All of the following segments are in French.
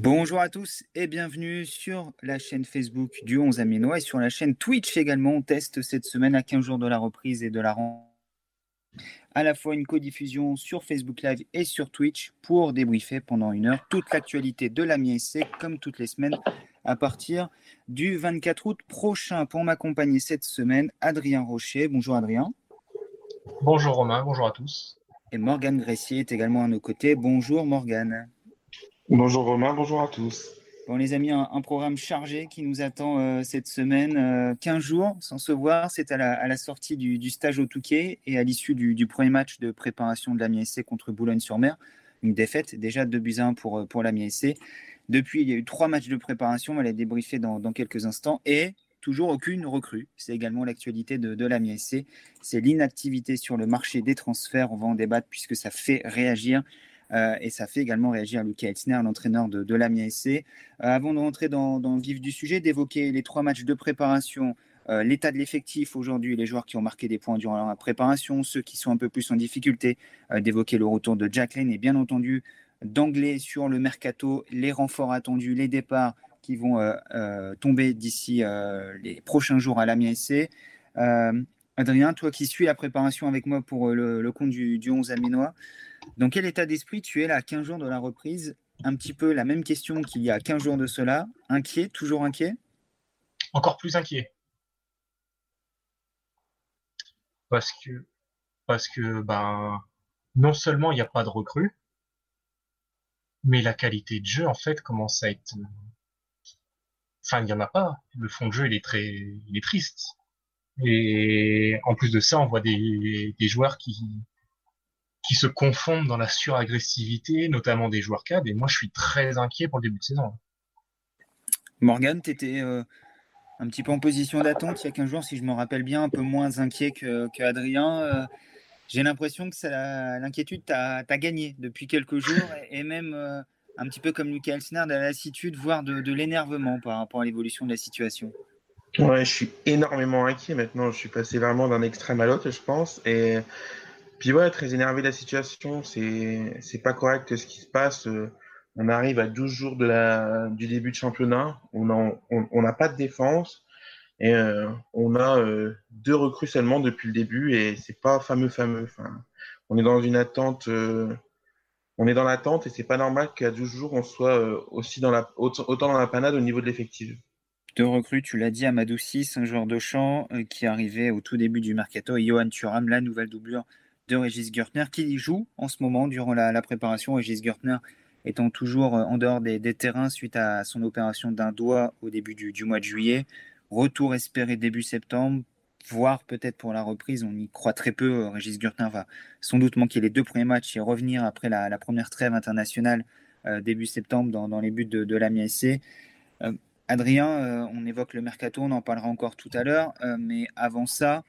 Bonjour à tous et bienvenue sur la chaîne Facebook du 11 Aménois et sur la chaîne Twitch également. On teste cette semaine à 15 jours de la reprise et de la rentrée à la fois une codiffusion sur Facebook Live et sur Twitch pour débriefer pendant une heure toute l'actualité de la MISC comme toutes les semaines à partir du 24 août prochain. Pour m'accompagner cette semaine, Adrien Rocher. Bonjour Adrien. Bonjour Romain, bonjour à tous. Et Morgane Gressier est également à nos côtés. Bonjour Morgane. Bonjour Romain, bonjour à tous. Bon les amis, un, programme chargé qui nous attend euh, cette semaine. Euh, 15 jours sans se voir, c'est à la, sortie du, stage au Touquet et à l'issue du, premier match de préparation de la SC contre Boulogne-sur-Mer. Une défaite déjà 2 buts 1 pour, euh, pour. Depuis, il y a eu trois matchs de préparation, on va les débriefer dans, quelques instants. Et toujours aucune recrue. C'est également l'actualité de, de. C'est l'inactivité sur le marché des transferts. On va en débattre puisque ça fait réagir. Euh, et ça fait également réagir Lucas Elsner, l'entraîneur de, de. Euh, avant de rentrer dans, le vif du sujet, d'évoquer les trois matchs de préparation, euh, l'état de l'effectif aujourd'hui, les joueurs qui ont marqué des points durant la préparation, ceux qui sont un peu plus en difficulté, d'évoquer le retour de Jack Lane et bien entendu d'anglais sur le mercato, les renforts attendus, les départs qui vont tomber d'ici les prochains jours à l'Amiens SC. Adrien, toi qui suis la préparation avec moi pour le, compte du, du 11 Aminois, dans quel état d'esprit tu es là à 15 jours de la reprise? Un petit peu la même question qu'il y a 15 jours de cela. Inquiet, toujours inquiet? Encore plus inquiet. Parce que, parce que ben, non seulement il n'y a pas de recrue, mais la qualité de jeu, en fait, commence à être. Enfin, il n'y en a pas. Le fond de jeu, il est très, il est triste. Et en plus de ça, on voit des, joueurs qui, se confondent dans la suragressivité, notamment des joueurs cadres. Et moi, je suis très inquiet pour le début de saison. Morgan, tu étais euh, un petit peu en position d'attente il y a 15 jours, si je me rappelle bien, un peu moins inquiet que. Euh, j'ai l'impression que l'inquiétude t'a gagné depuis quelques jours et, même euh, un petit peu comme Lucas Elsner, de la lassitude, voire de, l'énervement par rapport à l'évolution de la situation. Ouais, je suis énormément inquiet maintenant. Je suis passé vraiment d'un extrême à l'autre, je pense. Et puis ouais, très énervé de la situation, c'est pas correct ce qui se passe. Euh, on arrive à 12 jours du début de championnat, on n'a on, n'a pas de défense et euh, on a euh, deux recrues seulement depuis le début et c'est pas fameux fameux. Enfin, on est dans une attente on est dans l'attente et c'est pas normal qu'à 12 jours on soit aussi dans la autant dans la panade au niveau de l'effectif. Deux recrues, tu l'as dit, Amadou 6, un joueur de champ qui arrivé au tout début du mercato, et Johan Thuram, la nouvelle doublure de Régis Gertner, qui joue en ce moment durant la, préparation. Régis Gertner étant toujours euh, en dehors des, terrains suite à son opération d'un doigt au début du, mois de juillet. Retour espéré début septembre, voire peut-être pour la reprise. On y croit très peu. Euh, Régis Gertner va sans doute manquer les deux premiers matchs et revenir après la, première trêve internationale euh, début septembre dans, les buts de, de l'Amiens SC. Adrien, on évoque le mercato, on en parlera encore tout à l'heure, mais avant ça,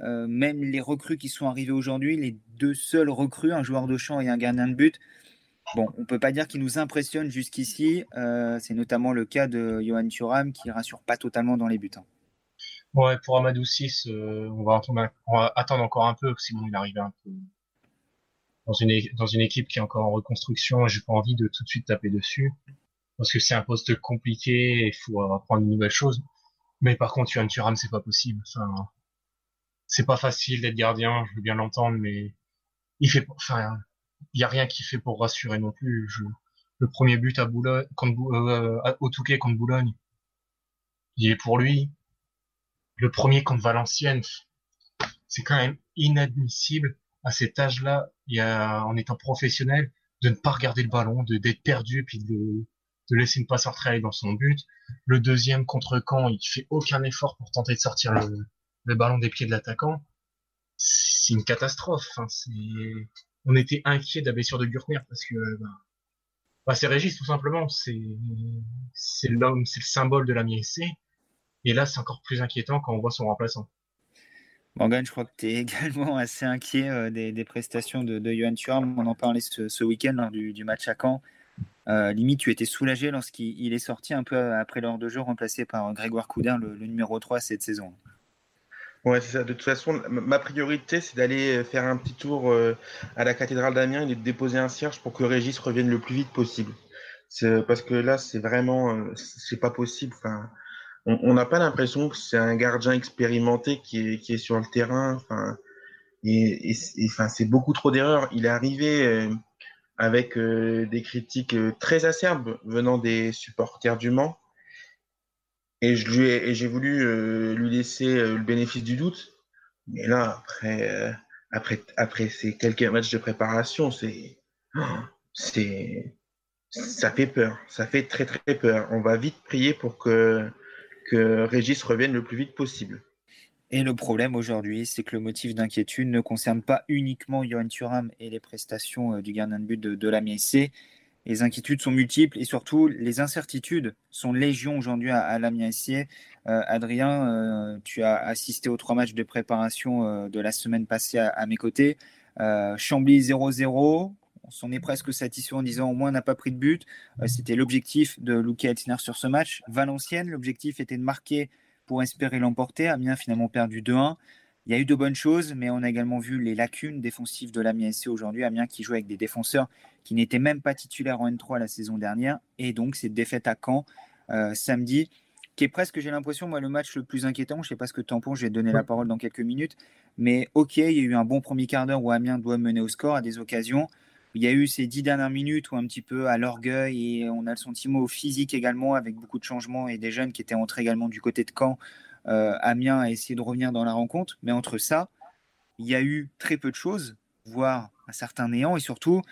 euh, même les recrues qui sont arrivées aujourd'hui, les deux seuls recrues, un joueur de champ et un gardien de but, bon, on peut pas dire qu'ils nous impressionnent jusqu'ici. Euh, c'est notamment le cas de Johan Thuram qui rassure pas totalement dans les buts. Hein. Pour Amadou 6, euh, on, va attendre, encore un peu, sinon il arrive un peu dans une, dans une équipe qui est encore en reconstruction. J'ai pas envie de tout de suite taper dessus parce que c'est un poste compliqué, il faut apprendre une nouvelle chose. Mais par contre, Johan Thuram, c'est pas possible. Enfin, c'est pas facile d'être gardien, je veux bien l'entendre, mais il fait, enfin, il y a rien qui fait pour rassurer non plus. le premier but à Boulogne, contre, euh, au Touquet contre Boulogne, il est pour lui. Le premier contre Valenciennes, c'est quand même inadmissible à cet âge-là, en étant professionnel, de ne pas regarder le ballon, d'être perdu, puis de, laisser une passe aller dans son but. Le deuxième contre Caen, il fait aucun effort pour tenter de sortir le, le ballon des pieds de l'attaquant, c'est une catastrophe. Hein, on était inquiet de la blessure de Gurtner parce que bah, bah, c'est Régis tout simplement. C'est l'homme, c'est le symbole de la MSC. Et là, c'est encore plus inquiétant quand on voit son remplaçant. Morgan, je crois que tu es également assez inquiet euh, des, prestations de, de Johan Thuram. On en parlait ce, week-end lors du, match à Caen. Euh, limite, tu étais soulagé lorsqu'il est sorti un peu après l'heure de jeu, remplacé par Grégoire Coudin, le, le numéro 3 cette saison. Ouais, c'est ça. De toute façon, ma priorité, c'est d'aller faire un petit tour euh, à la cathédrale d'Amiens et de déposer un cierge pour que Régis revienne le plus vite possible. Parce que là, c'est vraiment, euh, c'est pas possible. Enfin, on n'a pas l'impression que c'est un gardien expérimenté qui est, qui est sur le terrain. Enfin, et, et, enfin, c'est beaucoup trop d'erreurs. Il est arrivé euh, avec des critiques très acerbes venant des supporters du Mans. Et je lui ai, j'ai voulu euh, lui laisser euh, le bénéfice du doute. Mais là, après, euh, après, après ces quelques matchs de préparation, c'est, c'est, ça fait peur. Ça fait très très peur. On va vite prier pour que que Régis revienne le plus vite possible. Et le problème aujourd'hui, c'est que le motif d'inquiétude ne concerne pas uniquement Johan Thuram et les prestations du gardien de but de, de la MSC, les inquiétudes sont multiples et surtout les incertitudes sont légion aujourd'hui à, l'Amiens SC. Euh, Adrien, euh, tu as assisté aux trois matchs de préparation euh, de la semaine passée à, mes côtés. Chambly 0-0, on s'en est presque satisfait en disant au moins on n'a pas pris de but. C'était l'objectif de Luke Altiner sur ce match. Valenciennes, l'objectif était de marquer pour espérer l'emporter. Amiens finalement perdu 2-1. Il y a eu de bonnes choses, mais on a également vu les lacunes défensives de l'Amiens SC aujourd'hui. Amiens qui joue avec des défenseurs qui n'étaient même pas titulaires en N3 la saison dernière. Et donc, cette défaite à Caen euh, samedi, qui est presque, j'ai l'impression, moi, le match le plus inquiétant. Je ne sais pas ce que tu en penses, je vais te donner la parole dans quelques minutes. Mais ok, il y a eu un bon premier quart d'heure où Amiens doit mener au score à des occasions. Il y a eu ces dix dernières minutes où un petit peu à l'orgueil et on a le sentiment au physique également avec beaucoup de changements et des jeunes qui étaient entrés également du côté de Caen Amiens a essayé de revenir dans la rencontre. Mais entre ça, il y a eu très peu de choses, voire un certain néant. Et surtout,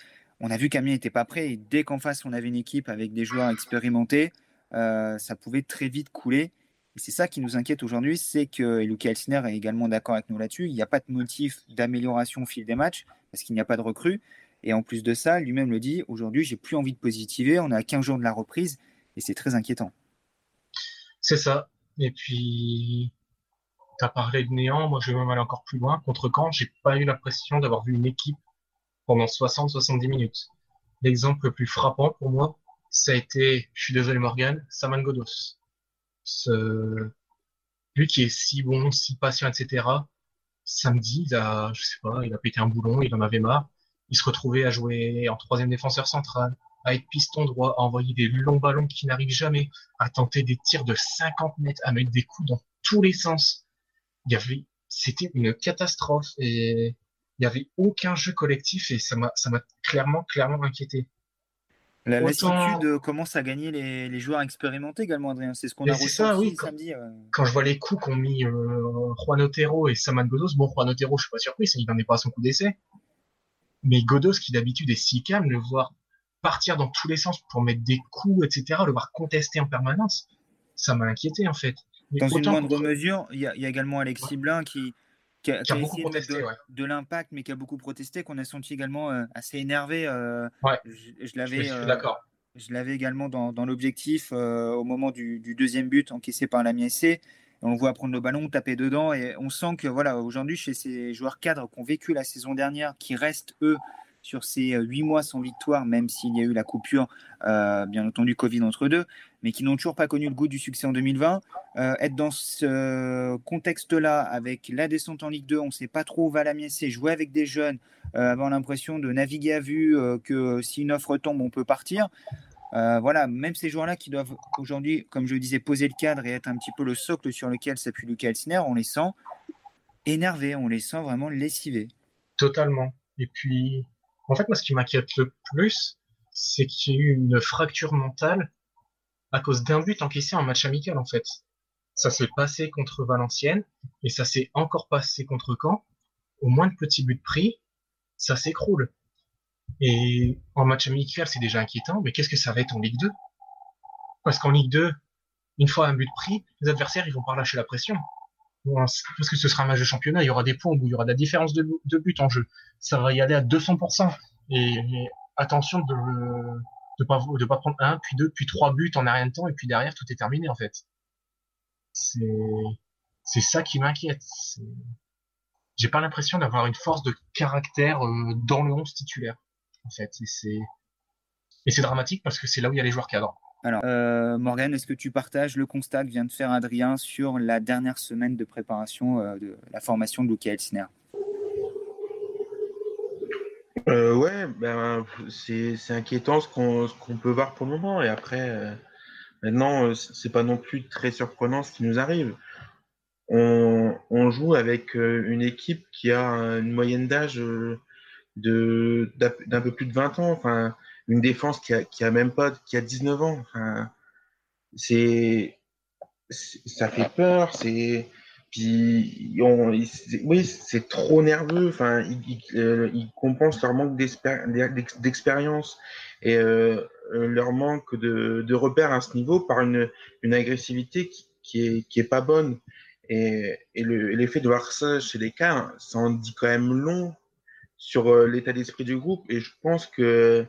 on a vu qu'Amiens n'était pas prêt. Et dès qu'en face, on avait une équipe avec des joueurs expérimentés, euh, ça pouvait très vite couler. Et c'est ça qui nous inquiète aujourd'hui, c'est que, et Elsner est également d'accord avec nous là-dessus, il n'y a pas de motif d'amélioration au fil des matchs, parce qu'il n'y a pas de recrue. Et en plus de ça, lui-même le dit, aujourd'hui, j'ai plus envie de positiver, on à 15 jours de la reprise, et c'est très inquiétant. C'est ça. Et puis, tu as parlé de néant, moi je vais même aller encore plus loin. Contre Caen, j'ai pas eu l'impression d'avoir vu une équipe pendant 60-70 minutes. L'exemple le plus frappant pour moi, ça a été, je suis désolé Morgan, Saman Godos. Ce... Lui qui est si bon, si patient, etc. Samedi, il a, je sais pas, il a pété un boulon, il en avait marre. Il se retrouvait à jouer en troisième défenseur central à être piston droit, à envoyer des longs ballons qui n'arrivent jamais, à tenter des tirs de 50 mètres, à mettre des coups dans tous les sens. Il y avait, c'était une catastrophe et il y avait aucun jeu collectif et ça m'a, ça m'a clairement, clairement inquiété. La lassitude commence à gagner les, joueurs expérimentés également, Adrien. C'est ce qu'on a ressenti samedi. Quand je vois les coups qu'ont mis euh, Juan Otero et Saman Godos, bon, Juan Otero, je suis pas surpris, il n'en est pas à son coup d'essai. Mais Godos, qui d'habitude est si calme, le voir partir dans tous les sens pour mettre des coups, etc., le voir contester en permanence, ça m'a inquiété en fait. dans une moindre mesure, il y, a également Alexis Blin qui, qui a, beaucoup protesté, de, l'impact, mais qui a beaucoup protesté, qu'on a senti également euh, assez énervé. Euh, je, l'avais. Euh, d'accord. Je l'avais également dans, dans l'objectif au moment du, du, deuxième but encaissé par la MSC. On le voit prendre le ballon, taper dedans, et on sent que voilà, aujourd'hui, chez ces joueurs cadres qui ont vécu la saison dernière, qui restent eux sur ces euh, huit mois sans victoire, même s'il y a eu la coupure, euh, bien entendu, Covid entre deux, mais qui n'ont toujours pas connu le goût du succès en 2020. Euh, être dans ce contexte-là, avec la descente en Ligue 2, on ne sait pas trop où va la c'est jouer avec des jeunes, avoir l'impression de naviguer à vue, que si une offre tombe, on peut partir. voilà, même ces joueurs-là qui doivent aujourd'hui, comme je le disais, poser le cadre et être un petit peu le socle sur lequel s'appuie Lucas Elsner, on les sent énervés, on les sent vraiment lessivés. Totalement. Et puis, en fait, moi, ce qui m'inquiète le plus, c'est qu'il y a eu une fracture mentale à cause d'un but encaissé en match amical, en fait. Ça s'est passé contre Valenciennes et ça s'est encore passé contre Caen. Au moins de petits buts pris, ça s'écroule. Et en match amical, c'est déjà inquiétant, mais qu'est-ce que ça va être en Ligue 2 Parce qu'en Ligue 2, une fois un but pris, les adversaires, ils vont pas relâcher la pression parce que ce sera un match de championnat, il y aura des points où il y aura de la différence de, but en jeu. Ça va y aller à 200%. Et, attention de ne pas, de pas prendre un, puis deux, puis trois buts en rien de temps, et puis derrière, tout est terminé, en fait. C'est, ça qui m'inquiète. J'ai pas l'impression d'avoir une force de caractère euh, dans le 11 titulaire, en fait. Et c'est dramatique parce que c'est là où il y a les joueurs cadres. Alors, euh, Morgan, est-ce que tu partages le constat que vient de faire Adrien sur la dernière semaine de préparation euh, de la formation de Luca Elsner? Euh, Ouais, ben, c'est inquiétant ce qu'on peut voir pour le moment. Et après, euh, maintenant, c'est pas non plus très surprenant ce qui nous arrive. On, on joue avec une équipe qui a une moyenne d'âge d'un peu plus de 20 ans. Enfin, une défense qui a, même pas, qui a 19 ans. C'est, ça fait peur. C'est, puis oui, c'est trop nerveux. Enfin, ils, euh, compensent leur manque d'expérience et euh, leur manque de, de, repères à ce niveau par une, une agressivité qui, qui, est, qui est pas bonne. Et, et l'effet de voir ça chez les cas, ça en dit quand même long sur euh, l'état d'esprit du groupe. Et je pense que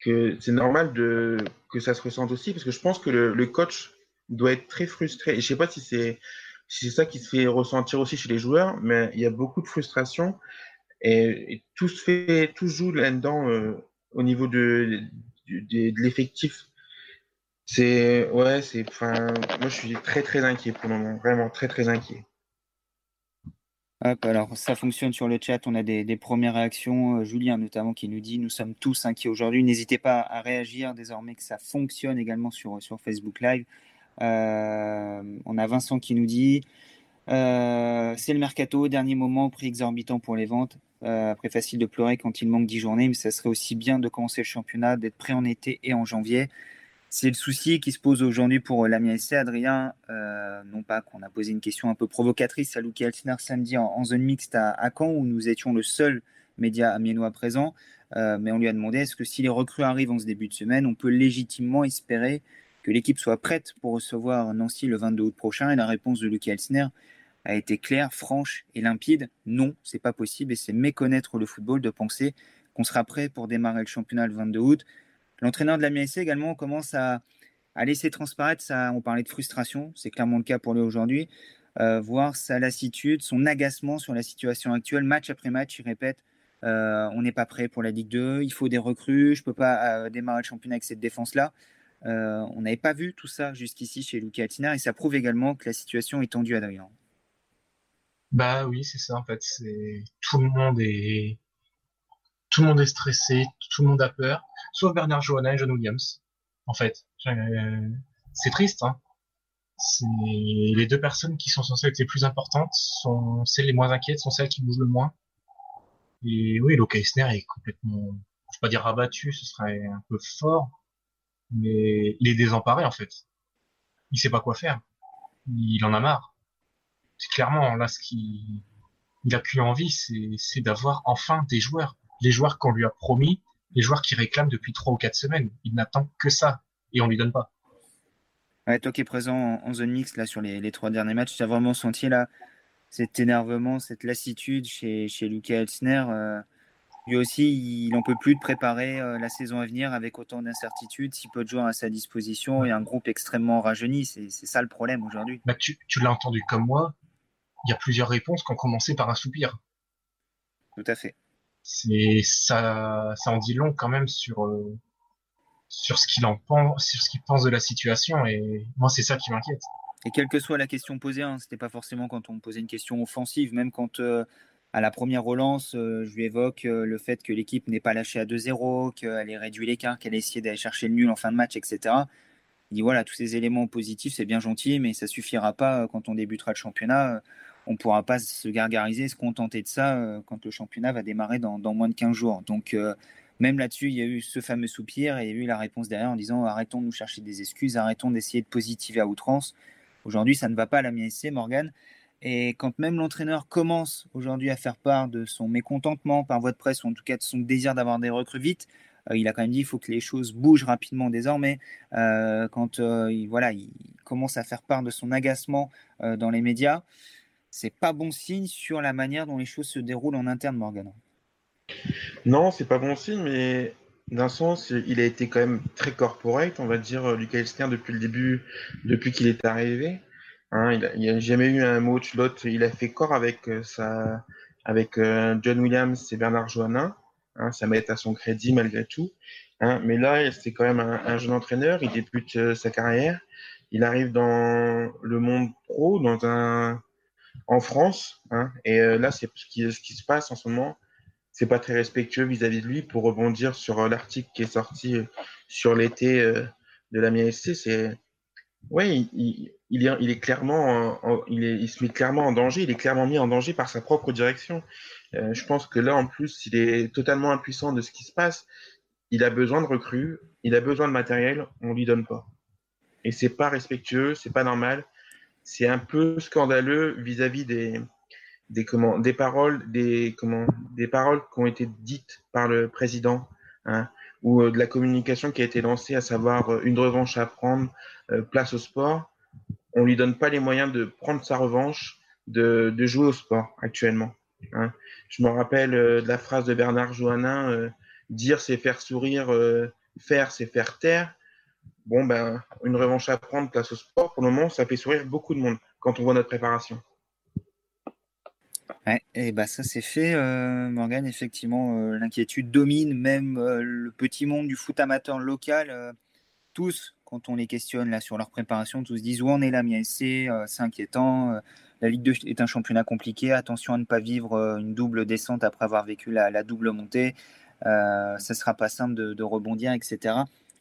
que c'est normal de, que ça se ressente aussi, parce que je pense que le, coach doit être très frustré. Et je sais pas si c'est si ça qui se fait ressentir aussi chez les joueurs, mais il y a beaucoup de frustration et, tout se fait, tout joue là-dedans euh, au niveau de, de, de, l'effectif. C'est ouais, c'est enfin, moi je suis très très inquiet pour le moment, vraiment très très inquiet alors ça fonctionne sur le chat, on a des, premières réactions, euh, Julien notamment qui nous dit nous sommes tous inquiets aujourd'hui, n'hésitez pas à réagir désormais que ça fonctionne également sur, Facebook Live. Euh, on a Vincent qui nous dit euh, c'est le mercato, dernier moment, prix exorbitant pour les ventes. après facile de pleurer quand il manque 10 journées, mais ça serait aussi bien de commencer le championnat, d'être prêt en été et en janvier. C'est le souci qui se pose aujourd'hui pour euh, l'Amiens SC, Adrien. Euh, non pas qu'on a posé une question un peu provocatrice à Luki Altiner samedi en, zone mixte à, Caen, où nous étions le seul média amiénois présent. Euh, mais on lui a demandé est-ce que si les recrues arrivent en ce début de semaine, on peut légitimement espérer que l'équipe soit prête pour recevoir Nancy le 22 août prochain? Et la réponse de Luki Altiner a été claire, franche et limpide. Non, c'est pas possible et c'est méconnaître le football de penser qu'on sera prêt pour démarrer le championnat le 22 août. L'entraîneur de la MSC également commence à, laisser transparaître ça. On parlait de frustration, c'est clairement le cas pour lui aujourd'hui. Euh, voir sa lassitude, son agacement sur la situation actuelle, match après match, il répète euh, on n'est pas prêt pour la Ligue 2, il faut des recrues, je ne peux pas euh, démarrer le championnat avec cette défense-là. on n'avait pas vu tout ça jusqu'ici chez Luca Altina et ça prouve également que la situation est tendue, Adrien. Bah oui, c'est ça en fait. Tout le monde est tout le monde est stressé, tout le monde a peur, sauf Bernard Johanna et John Williams. En fait, euh, c'est triste. Hein. les deux personnes qui sont censées être les plus importantes sont celles les moins inquiètes, sont celles qui bougent le moins. Et oui, Loka Eisner est complètement, je vais pas dire rabattu, ce serait un peu fort, mais il est désemparé en fait. Il sait pas quoi faire. Il en a marre. C'est clairement là ce qui, il a qu'une envie, c'est d'avoir enfin des joueurs les joueurs qu'on lui a promis, les joueurs qui réclament depuis trois ou quatre semaines. Il n'attend que ça et on lui donne pas. Ouais, toi qui es présent en, zone mixte là sur les, trois derniers matchs, tu as vraiment senti là cet énervement, cette lassitude chez, chez Lucas Elsner. Euh, lui aussi, il n'en peut plus de préparer euh, la saison à venir avec autant d'incertitudes, si peu de joueurs à sa disposition et un groupe extrêmement rajeuni. C'est ça le problème aujourd'hui. Bah, tu, tu l'as entendu comme moi, il y a plusieurs réponses qui ont commencé par un soupir. Tout à fait c'est ça, ça en dit long quand même sur euh, sur ce qu'il en pense, sur ce qu'il pense de la situation. Et moi, c'est ça qui m'inquiète. Et quelle que soit la question posée, hein, c'était pas forcément quand on posait une question offensive, même quand euh, à la première relance, euh, je lui évoque le fait que l'équipe n'est pas lâchée à 2-0, qu'elle ait réduit l'écart, qu'elle ait essayé d'aller chercher le nul en fin de match, etc. Il dit voilà, tous ces éléments positifs, c'est bien gentil, mais ça suffira pas quand on débutera le championnat on ne pourra pas se gargariser, se contenter de ça euh, quand le championnat va démarrer dans, moins de 15 jours. Donc, euh, même là-dessus, il y a eu ce fameux soupir et il y a eu la réponse derrière en disant arrêtons de nous chercher des excuses, arrêtons d'essayer de positiver à outrance. Aujourd'hui, ça ne va pas à la MSC, Morgan. Et quand même l'entraîneur commence aujourd'hui à faire part de son mécontentement par voie de presse, ou en tout cas de son désir d'avoir des recrues vite, euh, il a quand même dit qu'il faut que les choses bougent rapidement désormais. quand il, voilà, il commence à faire part de son agacement dans les médias, c'est pas bon signe sur la manière dont les choses se déroulent en interne, Morgan. Non, c'est pas bon signe, mais d'un sens, il a été quand même très corporate, on va dire, euh, Lucas Elsner depuis le début, depuis qu'il est arrivé. Hein, il n'a jamais eu un mot de l'autre. Il a fait corps avec, euh, avec euh, John Williams et Bernard Joannin. Hein, ça met à son crédit malgré tout. Hein. Mais là, c'est quand même un, jeune entraîneur, il débute sa carrière, il arrive dans le monde pro, dans un, en France, hein. et euh, là, c'est ce qui, se passe en ce moment. C'est pas très respectueux vis-à-vis de lui pour rebondir sur euh, l'article qui est sorti sur l'été de la MSC. C'est, ouais, il, est, clairement, il se met clairement en danger. Il est clairement mis en danger par sa propre direction. je pense que là, en plus, il est totalement impuissant de ce qui se passe il a besoin de recrues, il a besoin de matériel, on lui donne pas. Et c'est pas respectueux, c'est pas normal. C'est un peu scandaleux vis-à-vis des, des, comment, des paroles, des, comment, des paroles qui ont été dites par le président, hein, ou euh, de la communication qui a été lancée, à savoir euh, une revanche à prendre, euh, place au sport. On lui donne pas les moyens de prendre sa revanche, de, de jouer au sport actuellement. Hein. Je me rappelle de la phrase de Bernard Joannin Dire, c'est faire sourire. Faire, c'est faire taire. Bon, ben, une revanche à prendre place au sport, pour le moment, ça fait sourire beaucoup de monde quand on voit notre préparation. Et bah ça c'est fait, euh, Morgan. Effectivement, euh, l'inquiétude domine même le petit monde du foot amateur local. tous, quand on les questionne là sur leur préparation, tous disent où on est là, MIAC, c'est inquiétant. la Ligue 2 est un championnat compliqué. Attention à ne pas vivre une double descente après avoir vécu la double montée. Euh, ça sera pas simple de, rebondir, etc.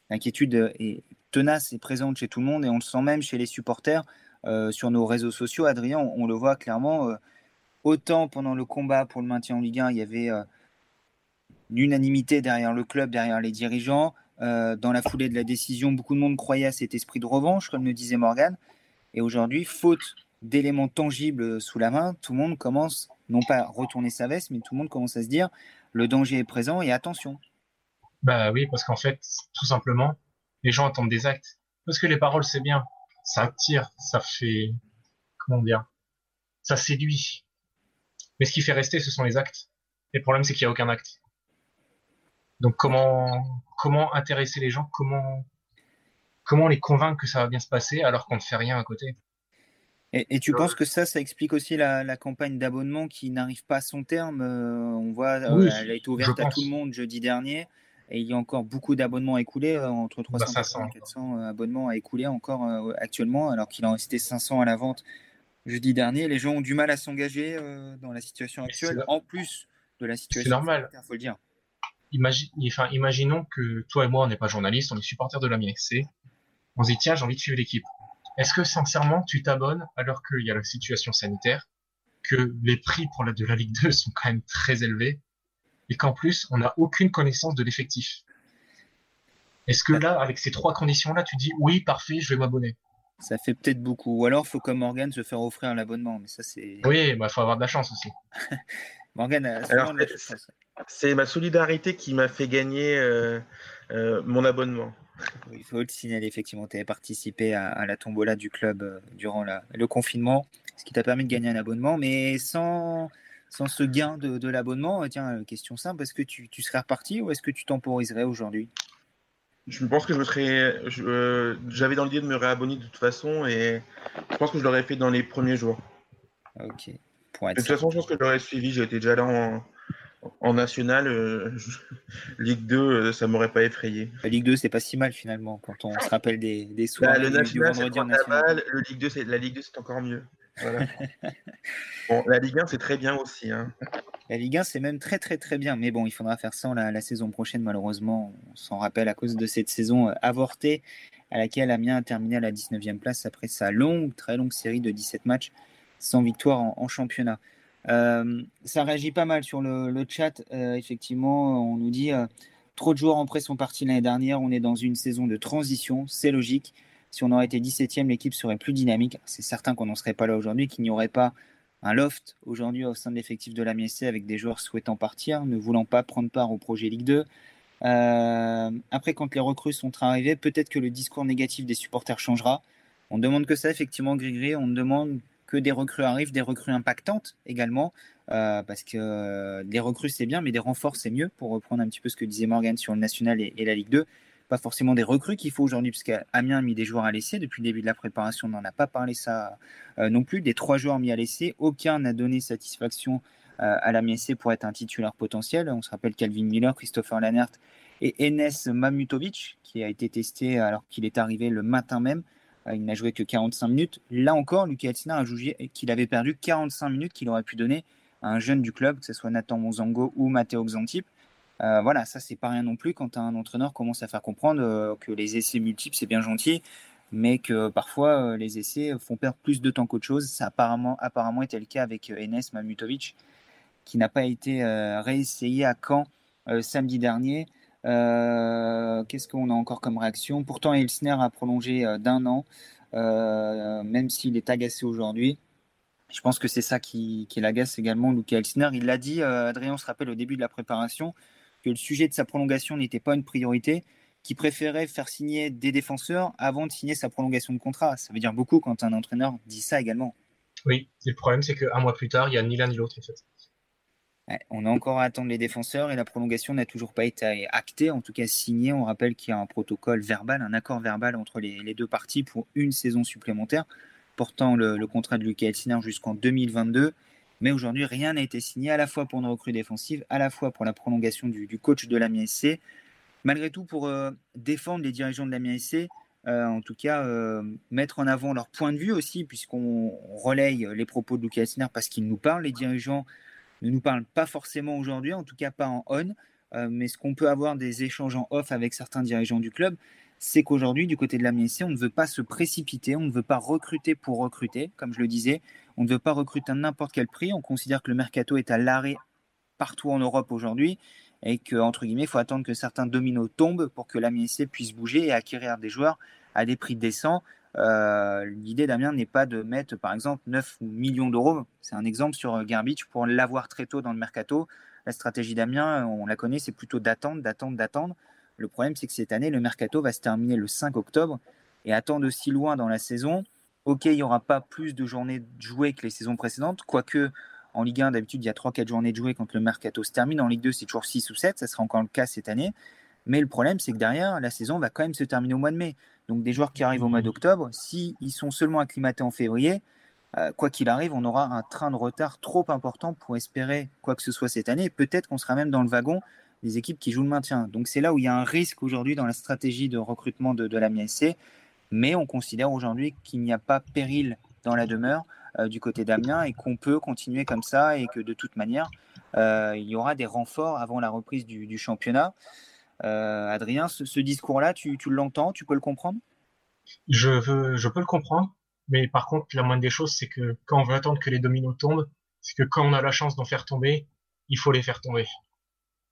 L'inquiétude est tenace et présente chez tout le monde et on le sent même chez les supporters euh, sur nos réseaux sociaux. Adrien, on, le voit clairement. Euh, autant pendant le combat pour le maintien en Ligue 1, il y avait l'unanimité derrière le club, derrière les dirigeants. dans la foulée de la décision, beaucoup de monde croyait à cet esprit de revanche, comme le disait Morgan. Et aujourd'hui, faute d'éléments tangibles sous la main, tout le monde commence, non pas à retourner sa veste, mais tout le monde commence à se dire le danger est présent et attention. Bah oui, parce qu'en fait, tout simplement, les gens attendent des actes. Parce que les paroles, c'est bien. Ça attire, ça fait, comment dire, ça séduit. Mais ce qui fait rester, ce sont les actes. Et le problème, c'est qu'il n'y a aucun acte. Donc comment, comment intéresser les gens, comment, comment les convaincre que ça va bien se passer alors qu'on ne fait rien à côté? Et, tu penses que ça, ça explique aussi la, campagne d'abonnement qui n'arrive pas à son terme euh, On voit, euh, elle a été ouverte à tout le monde jeudi dernier. Et il y a encore beaucoup d'abonnements à écouler, euh, entre 300 bah, et 400 abonnements à écouler encore actuellement, alors qu'il en restait 500 à la vente jeudi dernier. Les gens ont du mal à s'engager dans la situation actuelle, en plus de la situation. C'est normal. Il faut le dire. enfin, imaginons que toi et moi, on n'est pas journalistes, on est supporters de la MSC. On se dit, tiens, j'ai envie de suivre l'équipe. Est-ce que sincèrement tu t'abonnes alors qu'il y a la situation sanitaire, que les prix pour la de la Ligue 2 sont quand même très élevés et qu'en plus on n'a aucune connaissance de l'effectif Est-ce que là, avec ces trois conditions-là, tu dis oui, parfait, je vais m'abonner? Ça fait peut-être beaucoup. Ou alors, faut comme Morgan se faire offrir l'abonnement. Mais ça, c'est. Oui, il bah, faut avoir de la chance aussi. Morgan, c'est ma solidarité qui m'a fait gagner euh, euh, mon abonnement. Il faut le signaler, effectivement, tu avais participé à, la tombola du club euh, durant le confinement, ce qui t'a permis de gagner un abonnement, mais sans, sans ce gain de, l'abonnement, euh, tiens, euh, question simple, est-ce que tu, serais reparti ou est-ce que tu temporiserais aujourd'hui? Je pense que je me serais. J'avais dans l'idée de me réabonner de toute façon et je pense que je l'aurais fait dans les premiers jours. Ok. de toute façon, je pense que j'aurais suivi, j'étais déjà là en, en national, euh, Ligue 2, euh, ça m'aurait pas effrayé. La Ligue 2, c'est pas si mal finalement quand on se rappelle des, des soirs. Bah, le national, c'est. Le Ligue 2, la Ligue 2, c'est encore mieux. bon, la Ligue 1, c'est très bien aussi. Hein. La Ligue 1, c'est même très très très bien. Mais bon, il faudra faire ça la, la saison prochaine, malheureusement. On s'en rappelle à cause de cette saison euh, avortée à laquelle Amiens a terminé à la 19e place après sa longue, très longue série de 17 matchs sans victoire en championnat. Euh, ça réagit pas mal sur le, chat. Euh, effectivement, on nous dit euh, trop de joueurs en prêt sont partis l'année dernière. On est dans une saison de transition. C'est logique. Si on aurait été 17e, l'équipe serait plus dynamique. C'est certain qu'on n'en serait pas là aujourd'hui, qu'il n'y aurait pas un loft aujourd'hui au sein de l'effectif de la MSC avec des joueurs souhaitant partir, ne voulant pas prendre part au projet Ligue 2. après, quand les recrues sont arrivées, peut-être que le discours négatif des supporters changera. On demande que ça, effectivement, Grégory. On demande que des recrues arrivent, des recrues impactantes également, euh, parce que euh, des recrues c'est bien, mais des renforts c'est mieux, pour reprendre un petit peu ce que disait Morgan sur le National et, la Ligue 2. Pas forcément des recrues qu'il faut aujourd'hui, parce qu'Amiens a mis des joueurs à l'essai. Depuis le début de la préparation, on n'en a pas parlé ça euh, non plus. Des trois joueurs mis à l'essai, aucun n'a donné satisfaction à la MSC pour être un titulaire potentiel. On se rappelle Calvin Miller, Christopher Lannert et Enes Mamutovic, qui a été testé alors qu'il est arrivé le matin même. Il n'a joué que 45 minutes. Là encore, Lucas Elsner a jugé qu'il avait perdu 45 minutes qu'il aurait pu donner à un jeune du club, que ce soit Nathan Monzango ou Matteo Xantip. Euh, voilà, ça c'est pas rien non plus quand un entraîneur commence à faire comprendre euh, que les essais multiples c'est bien gentil, mais que parfois euh, les essais font perdre plus de temps qu'autre chose. Ça a apparemment, apparemment été le cas avec Enes Mamutovic, qui n'a pas été réessayé à Caen samedi dernier. Qu'est-ce qu'on a encore comme réaction? Pourtant, Elsner a prolongé d'un an, même s'il est agacé aujourd'hui. Je pense que c'est ça qui, qui l'agace également, Luca Elsner. Il l'a dit, Adrien se rappelle au début de la préparation, que le sujet de sa prolongation n'était pas une priorité, qu'il préférait faire signer des défenseurs avant de signer sa prolongation de contrat. Ça veut dire beaucoup quand un entraîneur dit ça également. Oui, le problème c'est qu'un mois plus tard, il n'y a ni l'un ni l'autre en fait. on a encore à attendre les défenseurs et la prolongation n'a toujours pas été actée, en tout cas signée. On rappelle qu'il y a un protocole verbal, un accord verbal entre les, deux parties pour une saison supplémentaire, portant le, contrat de Lucas Elsiner jusqu'en 2022. Mais aujourd'hui, rien n'a été signé à la fois pour une recrue défensive, à la fois pour la prolongation du, coach de l'AMI SC. Malgré tout, pour euh, défendre les dirigeants de l'AMI SC, euh, en tout cas, euh, mettre en avant leur point de vue aussi, puisqu'on relaye les propos de Lucas parce qu'il nous parle. Les dirigeants ne nous parlent pas forcément aujourd'hui, en tout cas pas en on, mais ce qu'on peut avoir des échanges en off avec certains dirigeants du club, c'est qu'aujourd'hui, du côté de la MSC, on ne veut pas se précipiter, on ne veut pas recruter pour recruter, comme je le disais. On ne veut pas recruter à n'importe quel prix. On considère que le mercato est à l'arrêt partout en Europe aujourd'hui et que, entre guillemets, il faut attendre que certains dominos tombent pour que la MSC puisse bouger et acquérir des joueurs à des prix décents. Euh, l'idée, Damien, n'est pas de mettre, par exemple, 9 millions d'euros. C'est un exemple sur Garbage pour l'avoir très tôt dans le mercato. La stratégie Damien, on la connaît, c'est plutôt d'attendre, d'attendre, d'attendre. Le problème, c'est que cette année, le mercato va se terminer le 5 octobre et attendre aussi loin dans la saison. Ok, il n'y aura pas plus de journées jouées que les saisons précédentes, quoique en Ligue 1, d'habitude, il y a 3-4 journées de jouées quand le mercato se termine. En Ligue 2, c'est toujours 6 ou 7, ça sera encore le cas cette année. Mais le problème, c'est que derrière, la saison va quand même se terminer au mois de mai. Donc des joueurs qui arrivent au mois d'octobre, s'ils sont seulement acclimatés en février, euh, quoi qu'il arrive, on aura un train de retard trop important pour espérer quoi que ce soit cette année. Peut-être qu'on sera même dans le wagon des équipes qui jouent le maintien. Donc c'est là où il y a un risque aujourd'hui dans la stratégie de recrutement de, de la MSC. Mais on considère aujourd'hui qu'il n'y a pas péril dans la demeure euh, du côté d'Amiens et qu'on peut continuer comme ça et que de toute manière, euh, il y aura des renforts avant la reprise du, championnat. Euh, Adrien, ce, discours-là, tu, tu l'entends, tu peux le comprendre? Je, veux, je peux le comprendre, mais par contre, la moindre des choses, c'est que quand on veut attendre que les dominos tombent, c'est que quand on a la chance d'en faire tomber, il faut les faire tomber.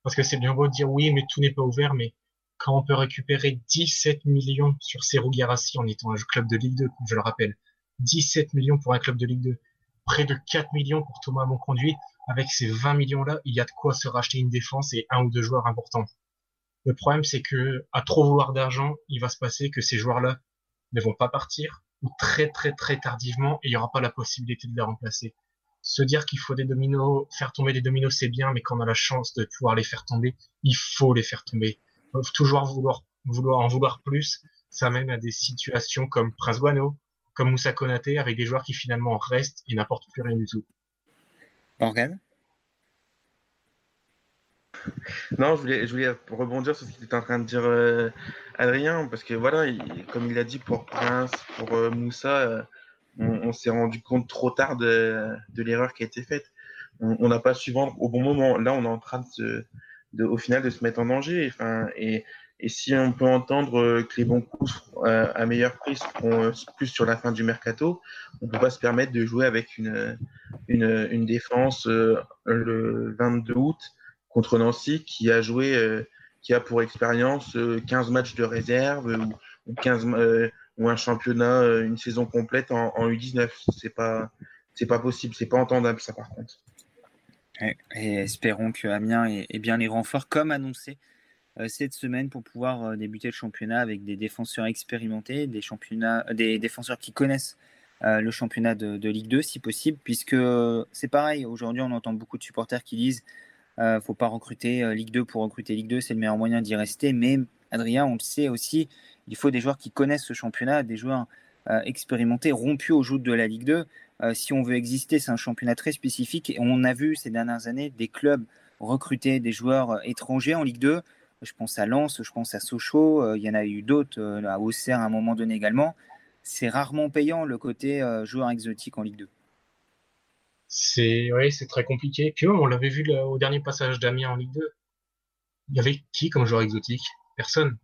Parce que c'est bien beau de dire oui, mais tout n'est pas ouvert, mais quand on peut récupérer 17 millions sur Serou Garassi en étant un club de Ligue 2, je le rappelle, 17 millions pour un club de Ligue 2, près de 4 millions pour Thomas Monconduit, avec ces 20 millions-là, il y a de quoi se racheter une défense et un ou deux joueurs importants. Le problème, c'est que, à trop vouloir d'argent, il va se passer que ces joueurs-là ne vont pas partir, ou très très très tardivement, et il n'y aura pas la possibilité de les remplacer se dire qu'il faut des dominos, faire tomber des dominos, c'est bien, mais quand on a la chance de pouvoir les faire tomber, il faut les faire tomber. Toujours vouloir, vouloir en vouloir plus, ça mène à des situations comme Prince Guano, comme Moussa Konaté, avec des joueurs qui finalement restent et n'apportent plus rien du tout. Morgan? Non, je voulais, je voulais rebondir sur ce que tu en train de dire, euh, Adrien, parce que voilà, comme il a dit pour Prince, pour euh, Moussa, euh, on, s'est rendu compte trop tard de, l'erreur qui a été faite. On n'a pas su vendre au bon moment. Là, on est en train de, au final, de se mettre en danger. Enfin, et, si on peut entendre que les bons coups euh, à meilleur prix seront plus sur la fin du mercato, on ne peut pas se permettre de jouer avec une, une, défense euh, le 22 août contre Nancy qui a joué, euh, qui a pour expérience 15 matchs de réserve ou, 15 ou un championnat, euh, une saison complète en, U19. C'est pas, c'est pas possible, c'est pas entendable ça par contre. Et, espérons que Amiens ait, bien les renforts comme annoncé euh, cette semaine pour pouvoir euh, débuter le championnat avec des défenseurs expérimentés, des, championnats, des défenseurs qui connaissent le championnat de, Ligue 2 si possible, puisque c'est pareil, aujourd'hui on entend beaucoup de supporters qui disent ne faut pas recruter Ligue 2 pour recruter Ligue 2, c'est le meilleur moyen d'y rester, mais Adrien, on le sait aussi, il faut des joueurs qui connaissent ce championnat, des joueurs euh, expérimentés, rompus au joutes de la Ligue 2. Euh, si on veut exister, c'est un championnat très spécifique. Et on a vu ces dernières années des clubs recruter des joueurs euh, étrangers en Ligue 2. Je pense à Lens, je pense à Sochaux, il y en a eu d'autres, à Auxerre à un moment donné également. C'est rarement payant le côté joueur exotique en Ligue 2. C'est c'est très compliqué. Puis on l'avait vu au dernier passage d'Amiens en Ligue 2. Il y avait qui comme joueur exotique? Personne.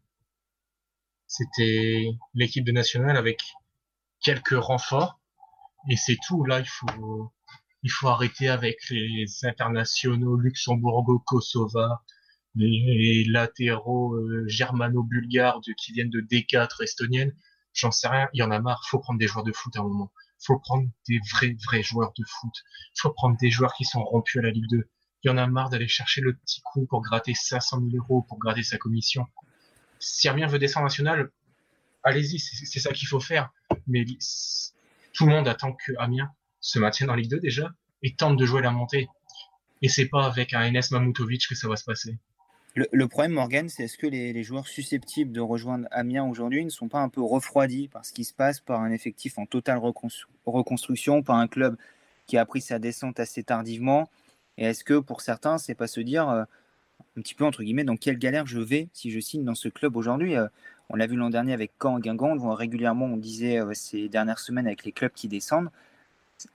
C'était l'équipe de nationale avec quelques renforts et c'est tout. Là, il faut il faut arrêter avec les internationaux luxembourgo kosovars les, latéraux euh, germano-bulgares qui viennent de D4 estonienne. J'en sais rien. Il y en a marre. Faut prendre des joueurs de foot à un moment. Faut prendre des vrais vrais joueurs de foot. Faut prendre des joueurs qui sont rompus à la Ligue 2. Il y en a marre d'aller chercher le petit coup pour gratter 500 000 euros pour gratter sa commission. Si Amiens veut descendre national, allez-y, c'est ça qu'il faut faire. Mais tout le monde attend que Amiens se maintienne en Ligue 2 déjà et tente de jouer la montée. Et c'est pas avec un Enes Mamoutovic que ça va se passer. Le, problème, Morgan, c'est est-ce que les, joueurs susceptibles de rejoindre Amiens aujourd'hui ne sont pas un peu refroidis par ce qui se passe, par un effectif en totale reconstruction, par un club qui a pris sa descente assez tardivement? Et est-ce que pour certains, c'est pas se dire euh, un petit peu entre guillemets dans quelle galère je vais si je signe dans ce club aujourd'hui? Euh, On l'a vu l'an dernier avec Caen et Guingamp, régulièrement on disait euh, ces dernières semaines avec les clubs qui descendent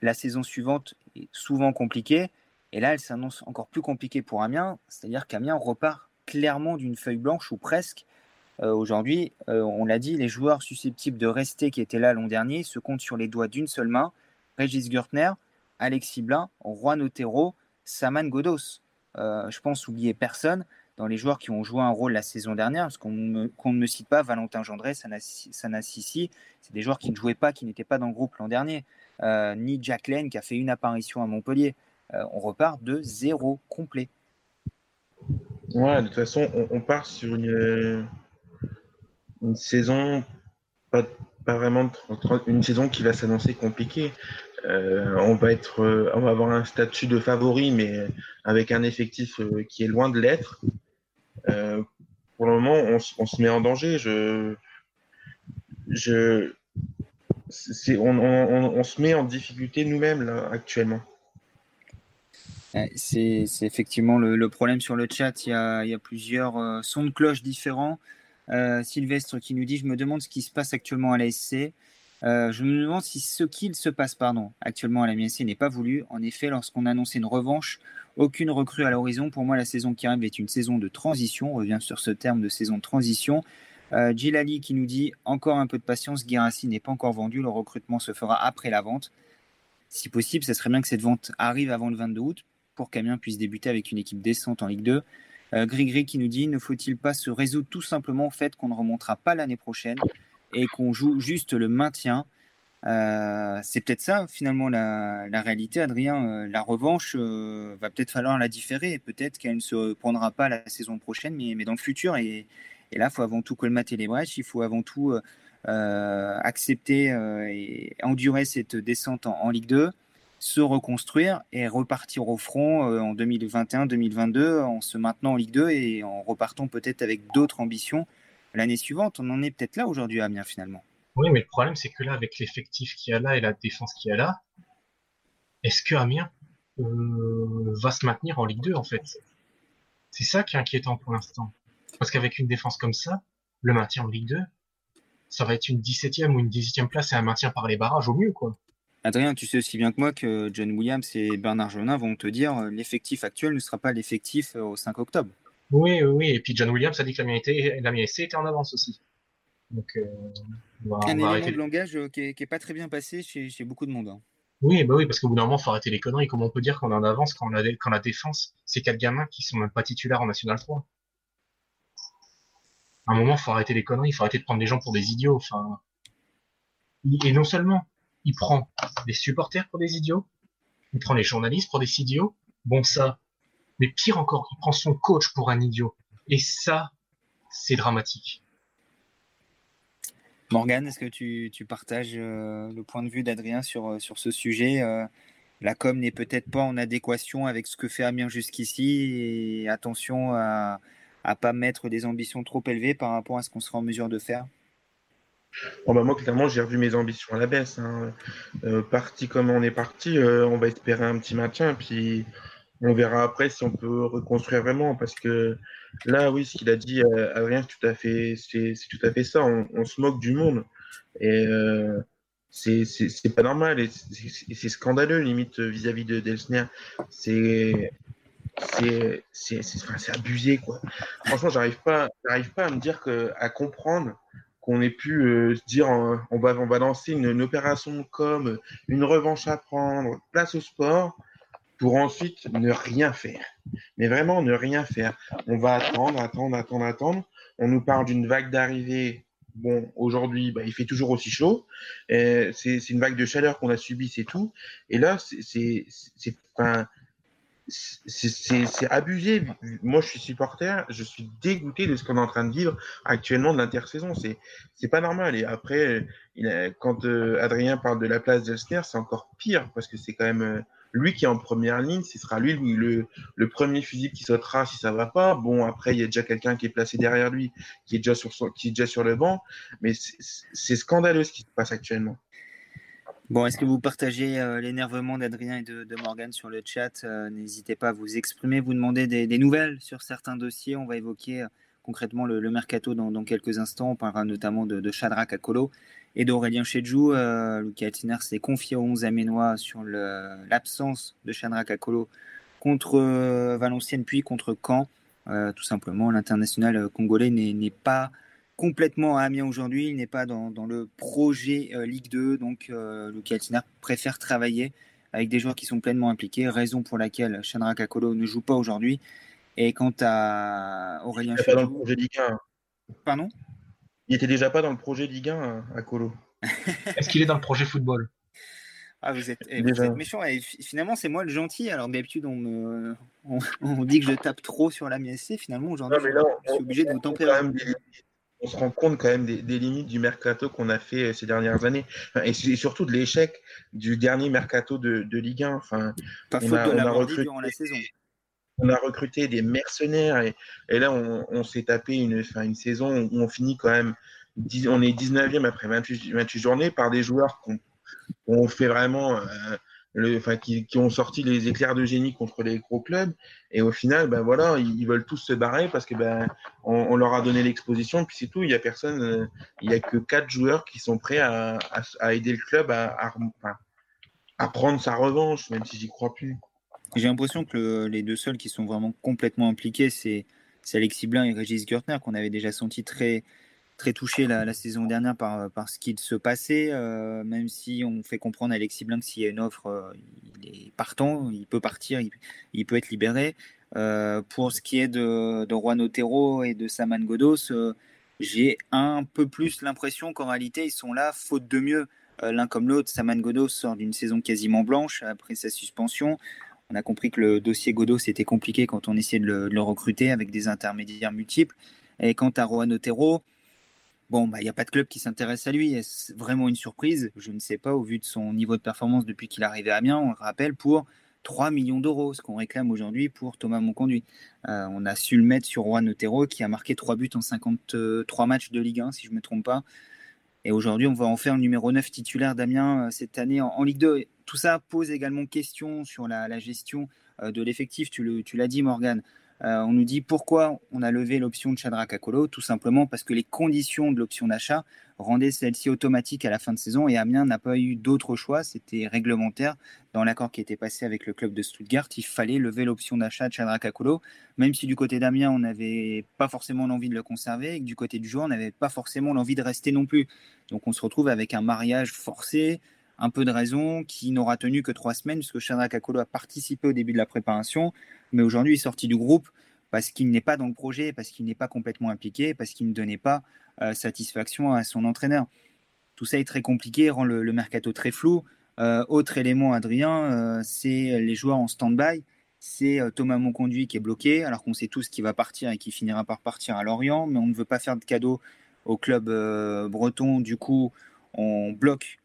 la saison suivante est souvent compliquée. Et là, elle s'annonce encore plus compliquée pour Amiens. C'est-à-dire qu'Amiens repart clairement d'une feuille blanche ou presque. Euh, aujourd'hui, euh, on l'a dit, les joueurs susceptibles de rester qui étaient là l'an dernier se comptent sur les doigts d'une seule main. Régis Gürtner, Alexis Blin, Juan Otero, Saman Godos. Euh, je pense oublier personne dans les joueurs qui ont joué un rôle la saison dernière, parce qu'on ne me cite pas Valentin Gendré, Sana Sissi, c'est des joueurs qui ne jouaient pas, qui n'étaient pas dans le groupe l'an dernier. Euh, ni Jack Lane qui a fait une apparition à Montpellier. Euh, on repart de zéro complet. Ouais, de toute façon, on, part sur une, saison, pas, vraiment une saison qui va s'annoncer compliquée. Euh, on va avoir un statut de favori, mais avec un effectif qui est loin de l'être. Pour le moment, on, se met en danger. On, se met en difficulté nous-mêmes actuellement. C'est effectivement le, problème sur le chat. Il y a, plusieurs euh, sons de cloche différents. Euh, Sylvestre qui nous dit Je me demande ce qui se passe actuellement à la SC. Euh, je me demande si ce qu'il se passe pardon, actuellement à la MSC n'est pas voulu. En effet, lorsqu'on annonçait une revanche, aucune recrue à l'horizon. Pour moi, la saison qui arrive est une saison de transition. On revient sur ce terme de saison de transition. Euh, qui nous dit encore un peu de patience, Guirassi n'est pas encore vendu, le recrutement se fera après la vente. Si possible, ce serait bien que cette vente arrive avant le 22 août pour qu'Amiens puisse débuter avec une équipe décente en Ligue 2. Euh, Grigri qui nous dit ne faut-il pas se résoudre tout simplement au fait qu'on ne remontera pas l'année prochaine et qu'on joue juste le maintien? Euh, c'est peut-être ça finalement la, réalité, Adrien. la revanche va peut-être falloir la différer. Peut-être qu'elle ne se prendra pas la saison prochaine, mais, dans le futur. Et, là, il faut avant tout colmater les brèches, il faut avant tout euh, euh, accepter euh, et endurer cette descente en, Ligue 2, se reconstruire et repartir au front en 2021-2022 en se maintenant en Ligue 2 et en repartant peut-être avec d'autres ambitions l'année suivante. On en est peut-être là aujourd'hui Amiens finalement. Oui, mais le problème c'est que là, avec l'effectif qu'il y a là et la défense qu'il y a là, est-ce que Amiens va se maintenir en Ligue 2 en fait? C'est ça qui est inquiétant pour l'instant. Parce qu'avec une défense comme ça, le maintien en Ligue 2, ça va être une 17e ou une 18e place et un maintien par les barrages au mieux, quoi. Adrien, tu sais aussi bien que moi que John Williams et Bernard Jaunin vont te dire euh, l'effectif actuel ne sera pas l'effectif euh, au 5 octobre. Oui, oui, oui. Et puis John Williams a dit que la était, était en avance aussi. Donc, euh, un élément de langage qui n'est pas très bien passé chez, beaucoup de monde. Hein? Oui, bah oui, parce qu'au bout d'un moment, il faut arrêter les conneries. Comment on peut dire qu'on est en avance quand, on a, quand la défense, c'est quatre gamins qui sont même pas titulaires en National 3 à un moment, il faut arrêter les conneries, il faut arrêter de prendre les gens pour des idiots. Enfin, et non seulement il prend les supporters pour des idiots, il prend les journalistes pour des idiots. Bon, ça, mais pire encore, il prend son coach pour un idiot. Et ça, c'est dramatique. Morgane, est-ce que tu, partages euh, le point de vue d'Adrien sur, euh, ce sujet euh, La com n'est peut-être pas en adéquation avec ce que fait Amiens jusqu'ici. Et attention à, à pas mettre des ambitions trop élevées par rapport à ce qu'on sera en mesure de faire? Bah, moi, clairement, j'ai revu mes ambitions à la baisse. Hein. Parti comme on est parti, on va espérer un petit maintien. Puis on verra après si on peut reconstruire vraiment. Parce que là, oui, ce qu'il a dit, euh, Adrien, c'est tout à fait, c'est, tout à fait ça. On, se moque du monde. Et euh, c'est, pas normal. Et c'est, scandaleux, limite, vis-à-vis de Delsner. C'est. C'est, abusé, quoi. Franchement, j'arrive pas, pas à me dire que, à comprendre qu'on ait pu euh, se dire on va, on va lancer une, opération comme une revanche à prendre, place au sport, pour ensuite ne rien faire. Mais vraiment ne rien faire. On va attendre, attendre, attendre, attendre. On nous parle d'une vague d'arrivée. Bon, aujourd'hui, bah, il fait toujours aussi chaud. C'est une vague de chaleur qu'on a subie, c'est tout. Et là, c'est c'est abusé. Moi, je suis supporter, je suis dégoûté de ce qu'on est en train de vivre actuellement de l'intersaison. C'est c'est pas normal. Et après, quand euh, Adrien parle de la place d'Elsker, c'est encore pire parce que c'est quand même euh, lui qui est en première ligne, ce sera lui le, le premier fusil qui sautera si ça va pas. Bon, après, il y a déjà quelqu'un qui est placé derrière lui, qui est déjà sur, le banc. Mais c'est scandaleux ce qui se passe actuellement. Bon, est-ce que vous partagez euh, l'énervement d'Adrien et de, Morgan sur le chat? Euh, N'hésitez pas à vous exprimer, vous demander des, nouvelles sur certains dossiers. On va évoquer euh, concrètement le, mercato dans, quelques instants. On parlera notamment de, de Shadrach Akolo et d'Aurélien Chedjou. Euh, Lucas Altiner s'est confié aux 11 Aménois sur l'absence de Shadrach Akolo contre euh, Valenciennes puis contre Caen. Euh, tout simplement, l'international congolais n'est pas complètement à Amiens aujourd'hui. Il n'est pas dans, dans, le projet Ligue 2. Donc, Lucas Altiner préfère travailler avec des joueurs qui sont pleinement impliqués, raison pour laquelle Shadrach Akolo ne joue pas aujourd'hui. Et quant à Aurélien Chedjou... Pardon? Il était déjà pas dans le projet Ligue 1 à, Colo. Est-ce qu'il est dans le projet football? Ah, vous êtes, eh, méchant. Et finalement, c'est moi le gentil. Alors, d'habitude, on, me, on, dit que je tape trop sur la MSC. Finalement, aujourd'hui, je suis obligé de vous tempérer. On se rend compte quand même des, limites du mercato qu'on a fait euh, ces dernières années. Et, surtout de l'échec du dernier mercato de, Ligue 1. Enfin, Pas faute de la recruté, durant la saison on a recruté des mercenaires et, là, on, s'est tapé une, une saison où on finit quand même, on est 19e après 28, journées par des joueurs qui ont, fait vraiment, euh, le, enfin, qui, ont sorti les éclairs de génie contre les gros clubs. Et au final, ben voilà, ils, veulent tous se barrer parce que ben, on, leur a donné l'exposition, puis c'est tout. Il y a personne, euh, il y a que quatre joueurs qui sont prêts à, aider le club à, à prendre sa revanche, même si j'y crois plus. J'ai l'impression que les deux seuls qui sont vraiment complètement impliqués, c'est Alexis Blin et Régis Gertner, qu'on avait déjà senti très, très touchés la, saison dernière par, par ce qu'il se passait, euh, même si on fait comprendre à Alexis Blin que s'il y a une offre, euh, il est partant, il peut partir, il, peut être libéré. Euh, pour ce qui est de, de Juan Otero et de Saman Godos, j'ai un peu plus l'impression qu'en réalité, ils sont là faute de mieux. L'un comme l'autre, Saman Godos sort d'une saison quasiment blanche après sa suspension. On a compris que le dossier Godot, c'était compliqué quand on essayait de le, recruter avec des intermédiaires multiples. Et quant à Rohan Otero, bon, bah, il n'y a pas de club qui s'intéresse à lui. Est-ce vraiment une surprise? Je ne sais pas, au vu de son niveau de performance depuis qu'il est arrivé à Amiens, on le rappelle, pour 3 millions d'euros, ce qu'on réclame aujourd'hui pour Thomas Monconduit. Euh, on a su le mettre sur Rohan Otero, qui a marqué 3 buts en 53 matchs de Ligue 1, si je ne me trompe pas. Et aujourd'hui, on va en faire le numéro 9 titulaire d'Amiens euh, cette année en, Ligue 2. Tout ça pose également question sur la, gestion euh, de l'effectif. Tu l'as dit, Morgan. Euh, on nous dit pourquoi on a levé l'option de Shadrach Akolo, tout simplement parce que les conditions de l'option d'achat rendaient celle-ci automatique à la fin de saison et Amiens n'a pas eu d'autre choix, c'était réglementaire. Dans l'accord qui était passé avec le club de Stuttgart, il fallait lever l'option d'achat de Shadrach Akolo, même si du côté d'Amiens, on n'avait pas forcément l'envie de le conserver et que du côté du joueur, on n'avait pas forcément l'envie de rester non plus. Donc on se retrouve avec un mariage forcé, un peu de raison, qui n'aura tenu que trois semaines, puisque Shadrach Akolo a participé au début de la préparation, mais aujourd'hui est sorti du groupe parce qu'il n'est pas dans le projet, parce qu'il n'est pas complètement impliqué, parce qu'il ne donnait pas euh, satisfaction à son entraîneur. Tout ça est très compliqué, rend le, mercato très flou. Euh, autre élément, Adrien, euh, c'est les joueurs en stand-by. C'est Thomas Monconduit qui est bloqué, alors qu'on sait tous qu'il va partir et qu'il finira par partir à Lorient, mais on ne veut pas faire de cadeau au club breton. Du coup, on bloque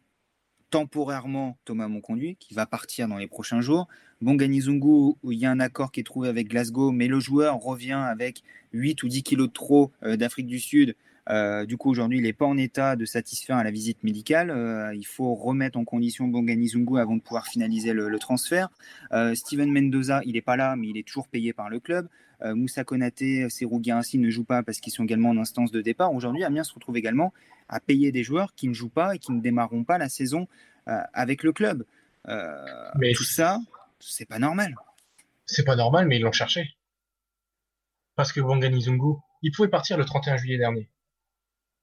temporairement Thomas Monconduit, qui va partir dans les prochains jours. Bonganizungu, où il y a un accord qui est trouvé avec Glasgow, mais le joueur revient avec 8 ou 10 kilos de trop euh, d'Afrique du Sud, Euh, du coup, aujourd'hui, il n'est pas en état de satisfaire à la visite médicale. Euh, il faut remettre en condition Bongani Zungu avant de pouvoir finaliser le, transfert. Euh, Steven Mendoza, il n'est pas là, mais il est toujours payé par le club. Moussa Konaté, Serou ainsi ne jouent pas parce qu'ils sont également en instance de départ. Aujourd'hui, Amiens se retrouve également à payer des joueurs qui ne jouent pas et qui ne démarreront pas la saison avec le club. mais tout ça, c'est pas normal. C'est pas normal, mais ils l'ont cherché. Parce que Bongani Zungu, il pouvait partir le 31 juillet dernier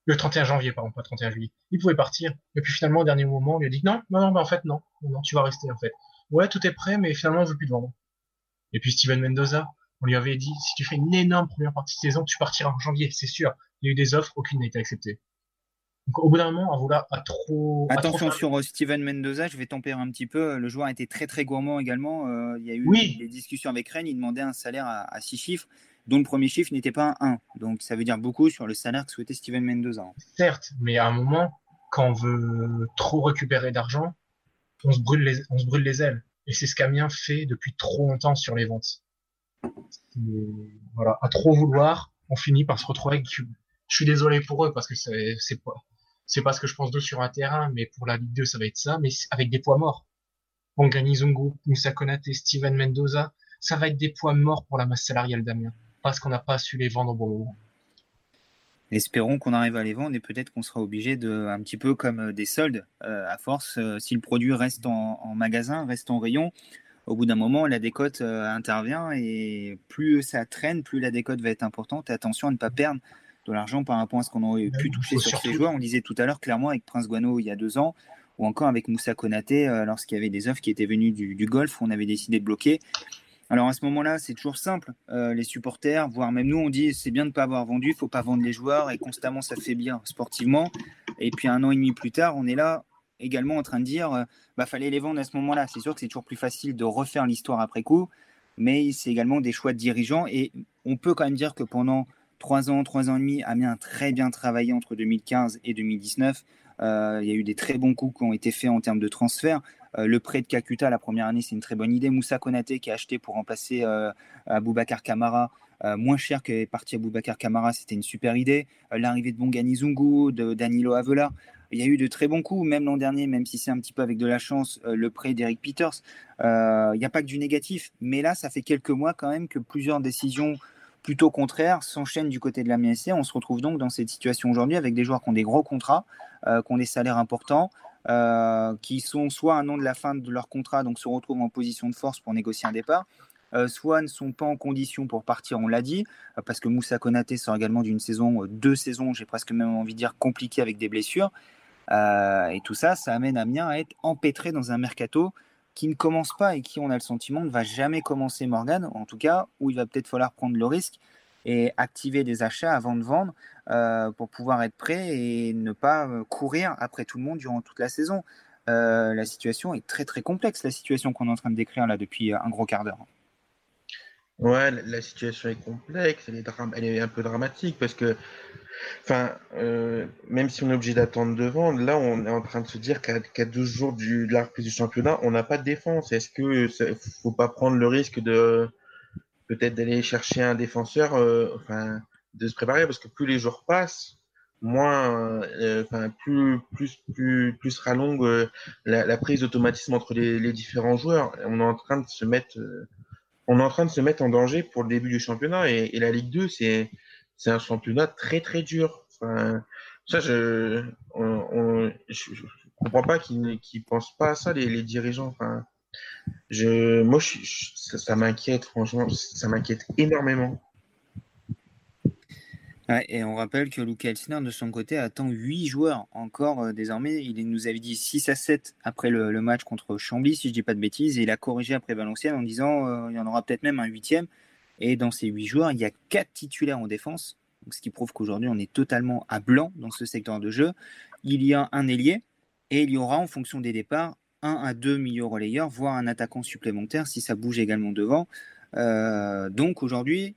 le 31 janvier, pardon, pas 31 juillet. Il pouvait partir. Et puis finalement, au dernier moment, on lui a dit non, non, non, en fait, non, non, tu vas rester, en fait. Ouais, tout est prêt, mais finalement, je veux plus te vendre. Et puis Steven Mendoza, on lui avait dit, si tu fais une énorme première partie de saison, tu partiras en janvier, c'est sûr. Il y a eu des offres, aucune n'a été acceptée. Donc au bout d'un moment, à vouloir à trop. Attention sur euh, Steven Mendoza, je vais tempérer un petit peu. Le joueur a été très très gourmand également. Euh, il y a eu des discussions avec Rennes, il demandait un salaire à, à six chiffres dont le premier chiffre n'était pas un 1. Donc ça veut dire beaucoup sur le salaire que souhaitait Steven Mendoza. Certes, mais à un moment, quand on veut trop récupérer d'argent, on se brûle les, on se brûle les ailes. Et c'est ce qu'Amiens fait depuis trop longtemps sur les ventes. voilà, à trop vouloir, on finit par se retrouver avec. Je suis désolé pour eux parce que c'est pas c'est pas ce que je pense d'eux sur un terrain, mais pour la Ligue 2, ça va être ça, mais avec des poids morts. Bongani Zungu, Moussa Konate, Steven Mendoza, ça va être des poids morts pour la masse salariale d'Amiens parce qu'on n'a pas su les vendre au bon moment. Espérons qu'on arrive à les vendre et peut-être qu'on sera obligé de, un petit peu comme euh, des soldes, euh, à force, euh, si le produit reste en, magasin, reste en rayon, au bout d'un moment, la décote intervient et plus ça traîne, plus la décote va être importante. attention à ne pas perdre de l'argent par rapport à ce qu'on aurait pu toucher sur ces joueurs. On disait tout à l'heure clairement avec Prince Guano il y a deux ans, ou encore avec Moussa Konaté lorsqu'il y avait des offres qui étaient venues du, du golf, on avait décidé de bloquer. Alors à ce moment-là, c'est toujours simple. Euh, les supporters, voire même nous, on dit c'est bien de ne pas avoir vendu, il faut pas vendre les joueurs et constamment ça fait bien sportivement. Et puis un an et demi plus tard, on est là également en train de dire euh, bah fallait les vendre à ce moment-là. C'est sûr que c'est toujours plus facile de refaire l'histoire après coup, mais c'est également des choix de dirigeants et on peut quand même dire que pendant trois ans, trois ans et demi, Amiens a très bien travaillé entre 2015 et 2019. Euh, il y a eu des très bons coups qui ont été faits en termes de transfert. Euh, le prêt de Kakuta la première année, c'est une très bonne idée. Moussa Konaté qui a acheté pour remplacer euh, Aboubacar Kamara, moins cher que parti Aboubacar Kamara, c'était une super idée. L'arrivée de Bongani Zungu, de Danilo Avela, il y a eu de très bons coups, même l'an dernier, même si c'est un petit peu avec de la chance, le prêt d'Eric Peters. Il n'y a pas que du négatif, mais là, ça fait quelques mois quand même que plusieurs décisions plutôt contraires s'enchaînent du côté de la MSC. On se retrouve donc dans cette situation aujourd'hui avec des joueurs qui ont des gros contrats, qui ont des salaires importants, euh, qui sont soit un an de la fin de leur contrat, donc se retrouvent en position de force pour négocier un départ, euh, soit ne sont pas en condition pour partir, on l'a dit, euh, parce que Moussa Konaté sort également d'une saison, deux saisons, j'ai presque même envie de dire compliquées avec des blessures. et tout ça, ça amène Amiens à être empêtré dans un mercato qui ne commence pas et qui, on a le sentiment, ne va jamais commencer Morgan, en tout cas, où il va peut-être falloir prendre le risque et activer des achats avant de vendre euh, pour pouvoir être prêt et ne pas euh, courir après tout le monde durant toute la saison. Euh, la situation est très très complexe, la situation qu'on est en train de décrire là depuis un gros quart d'heure. Ouais, la situation est complexe, elle est, un peu dramatique parce que, enfin, même si on est obligé d'attendre de vendre, là on est en train de se dire qu'à 12 jours de la reprise du championnat, on n'a pas de défense. Est-ce que faut pas prendre le risque de peut-être d'aller chercher un défenseur, euh, enfin, de se préparer parce que plus les jours passent, moins, euh, enfin, plus, plus, plus, plus sera longue euh, la, prise d'automatisme entre les, différents joueurs. On est en train de se mettre, on est en train de se mettre en danger pour le début du championnat et, la Ligue 2, c'est, c'est un championnat très très dur. Enfin, ça, je, on, je, comprends pas qu'ils ne pensent pas à ça les, les dirigeants. Enfin, je, moi, ça, m'inquiète, franchement, ça m'inquiète énormément. et on rappelle que Luca Elsner, de son côté, attend 8 joueurs encore euh, désormais. Il nous avait dit 6 à 7 après le, match contre Chambly, si je ne dis pas de bêtises, et il a corrigé après Valenciennes en disant euh, il y en aura peut-être même un huitième. Et dans ces 8 joueurs, il y a 4 titulaires en défense, ce qui prouve qu'aujourd'hui, on est totalement à blanc dans ce secteur de jeu. Il y a un ailier, et il y aura, en fonction des départs, un à deux milieux relayeurs, voire un attaquant supplémentaire si ça bouge également devant. Euh, donc aujourd'hui,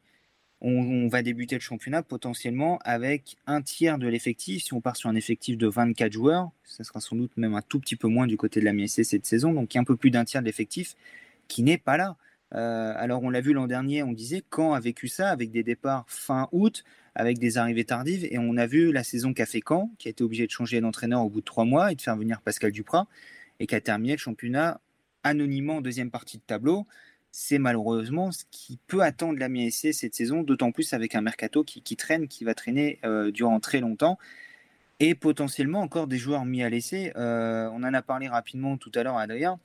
on, va débuter le championnat potentiellement avec un tiers de l'effectif. Si on part sur un effectif de 24 joueurs, ça sera sans doute même un tout petit peu moins du côté de la MSC cette saison, donc un peu plus d'un tiers de l'effectif qui n'est pas là. alors on l'a vu l'an dernier, on disait quand a vécu ça avec des départs fin août, avec des arrivées tardives, et on a vu la saison qu'a fait Caen, qui a été obligé de changer d'entraîneur au bout de trois mois et de faire venir Pascal Duprat, et qui a terminé le championnat anonymement en deuxième partie de tableau. C'est malheureusement ce qui peut attendre la MSC cette saison, d'autant plus avec un mercato qui, traîne, qui va traîner durant très longtemps et potentiellement encore des joueurs mis à l'essai. Euh, on en a parlé rapidement tout à l'heure, Adrien.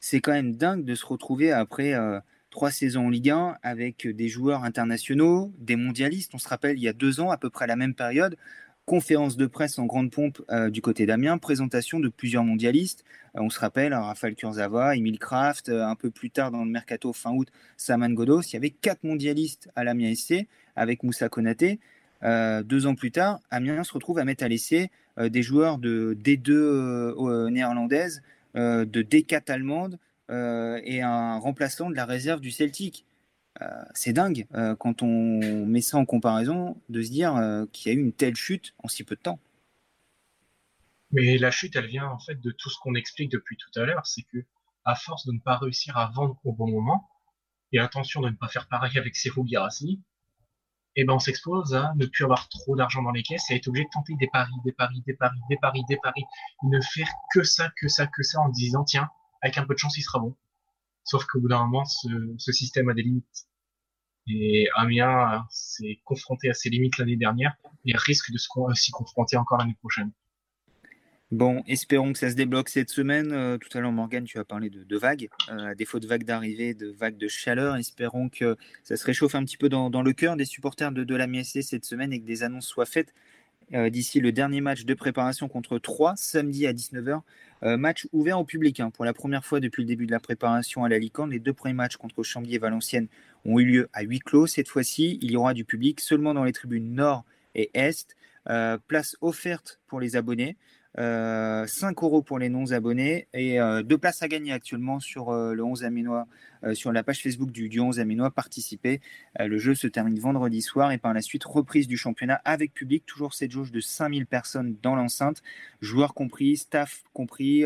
C'est quand même dingue de se retrouver après euh, trois saisons en Ligue 1 avec des joueurs internationaux, des mondialistes. On se rappelle, il y a deux ans, à peu près à la même période, conférence de presse en grande pompe euh, du côté d'Amiens, présentation de plusieurs mondialistes. on se rappelle, Raphaël Kurzava, Emile Kraft, un peu plus tard dans le mercato fin août, Saman Godos. Il y avait quatre mondialistes à l'Amiens SC avec Moussa Konaté. Euh, deux ans plus tard, Amiens se retrouve à mettre à l'essai euh, des joueurs de D2 euh, néerlandaise, de D4 allemande et un remplaçant de la réserve du Celtic. C'est dingue quand on met ça en comparaison de se dire qu'il y a eu une telle chute en si peu de temps. Mais la chute, elle vient en fait de tout ce qu'on explique depuis tout à l'heure, c'est que à force de ne pas réussir à vendre au bon moment, et attention de ne pas faire pareil avec Serhou Girassi, et eh ben on s'expose à ne plus avoir trop d'argent dans les caisses et être obligé de tenter des paris, des paris, des paris, des paris, des paris, ne faire que ça, que ça, que ça en disant tiens, avec un peu de chance il sera bon. Sauf qu'au bout d'un moment, ce, système a des limites. Et Amiens s'est confronté à ses limites l'année dernière et risque de s'y confronter encore l'année prochaine. Bon, espérons que ça se débloque cette semaine. Euh, tout à l'heure, Morgane, tu as parlé de, vagues. Euh, à défaut de vagues d'arrivée, de vagues de chaleur, espérons que ça se réchauffe un petit peu dans, le cœur des supporters de, de la MSC cette semaine et que des annonces soient faites euh, d'ici le dernier match de préparation contre 3, samedi à 19h. Match ouvert au public hein. pour la première fois depuis le début de la préparation à la Licorne. Les deux premiers matchs contre Chambly et Valenciennes ont eu lieu à huis clos. Cette fois-ci, il y aura du public seulement dans les tribunes nord et est. place offerte pour les abonnés. 5 euh, euros pour les non-abonnés et euh, deux places à gagner actuellement sur euh, le 11 Aménois, sur la page Facebook du, 11 Aménois. Participer. le jeu se termine vendredi soir et par la suite reprise du championnat avec public. Toujours cette jauge de 5000 personnes dans l'enceinte, joueurs compris, staff compris.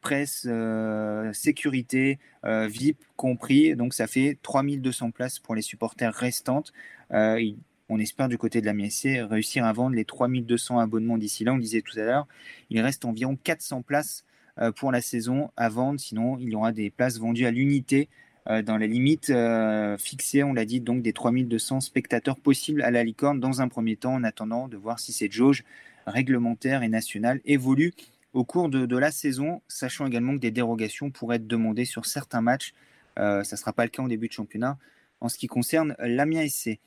presse, sécurité, VIP compris. Donc ça fait 3200 places pour les supporters restantes on espère du côté de la MSC réussir à vendre les 3200 abonnements d'ici là. On disait tout à l'heure, il reste environ 400 places euh, pour la saison à vendre. Sinon, il y aura des places vendues à l'unité euh, dans la limite euh, fixée, on l'a dit, donc des 3200 spectateurs possibles à la licorne dans un premier temps, en attendant de voir si cette jauge réglementaire et nationale évolue au cours de, la saison, sachant également que des dérogations pourraient être demandées sur certains matchs. ça ne sera pas le cas au début de championnat en ce qui concerne l'Amiens SC.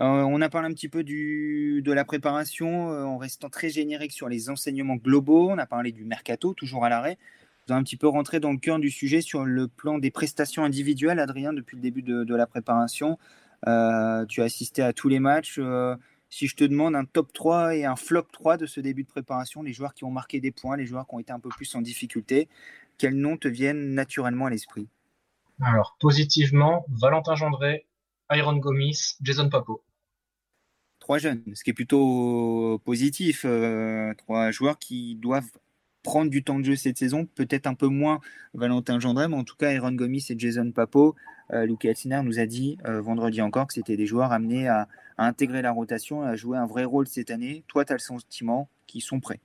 Euh, on a parlé un petit peu de la préparation euh, en restant très générique sur les enseignements globaux. On a parlé du mercato, toujours à l'arrêt. Vous avez un petit peu rentré dans le cœur du sujet sur le plan des prestations individuelles, Adrien, depuis le début de, la préparation. Euh, tu as assisté à tous les matchs. si je te demande un top 3 et un flop 3 de ce début de préparation, les joueurs qui ont marqué des points, les joueurs qui ont été un peu plus en difficulté, quels noms te viennent naturellement à l'esprit? Alors, positivement, Valentin Gendré, Iron Gomis, Jason Papo jeunes, ce qui est plutôt positif. Euh, trois joueurs qui doivent prendre du temps de jeu cette saison, peut-être un peu moins Valentin Gendré, mais en tout cas, Aaron Gomis et Jason Papo. Euh, Luke nous a dit euh, vendredi encore que c'était des joueurs amenés à, intégrer la rotation à jouer un vrai rôle cette année. Toi, tu as le sentiment qu'ils sont prêts?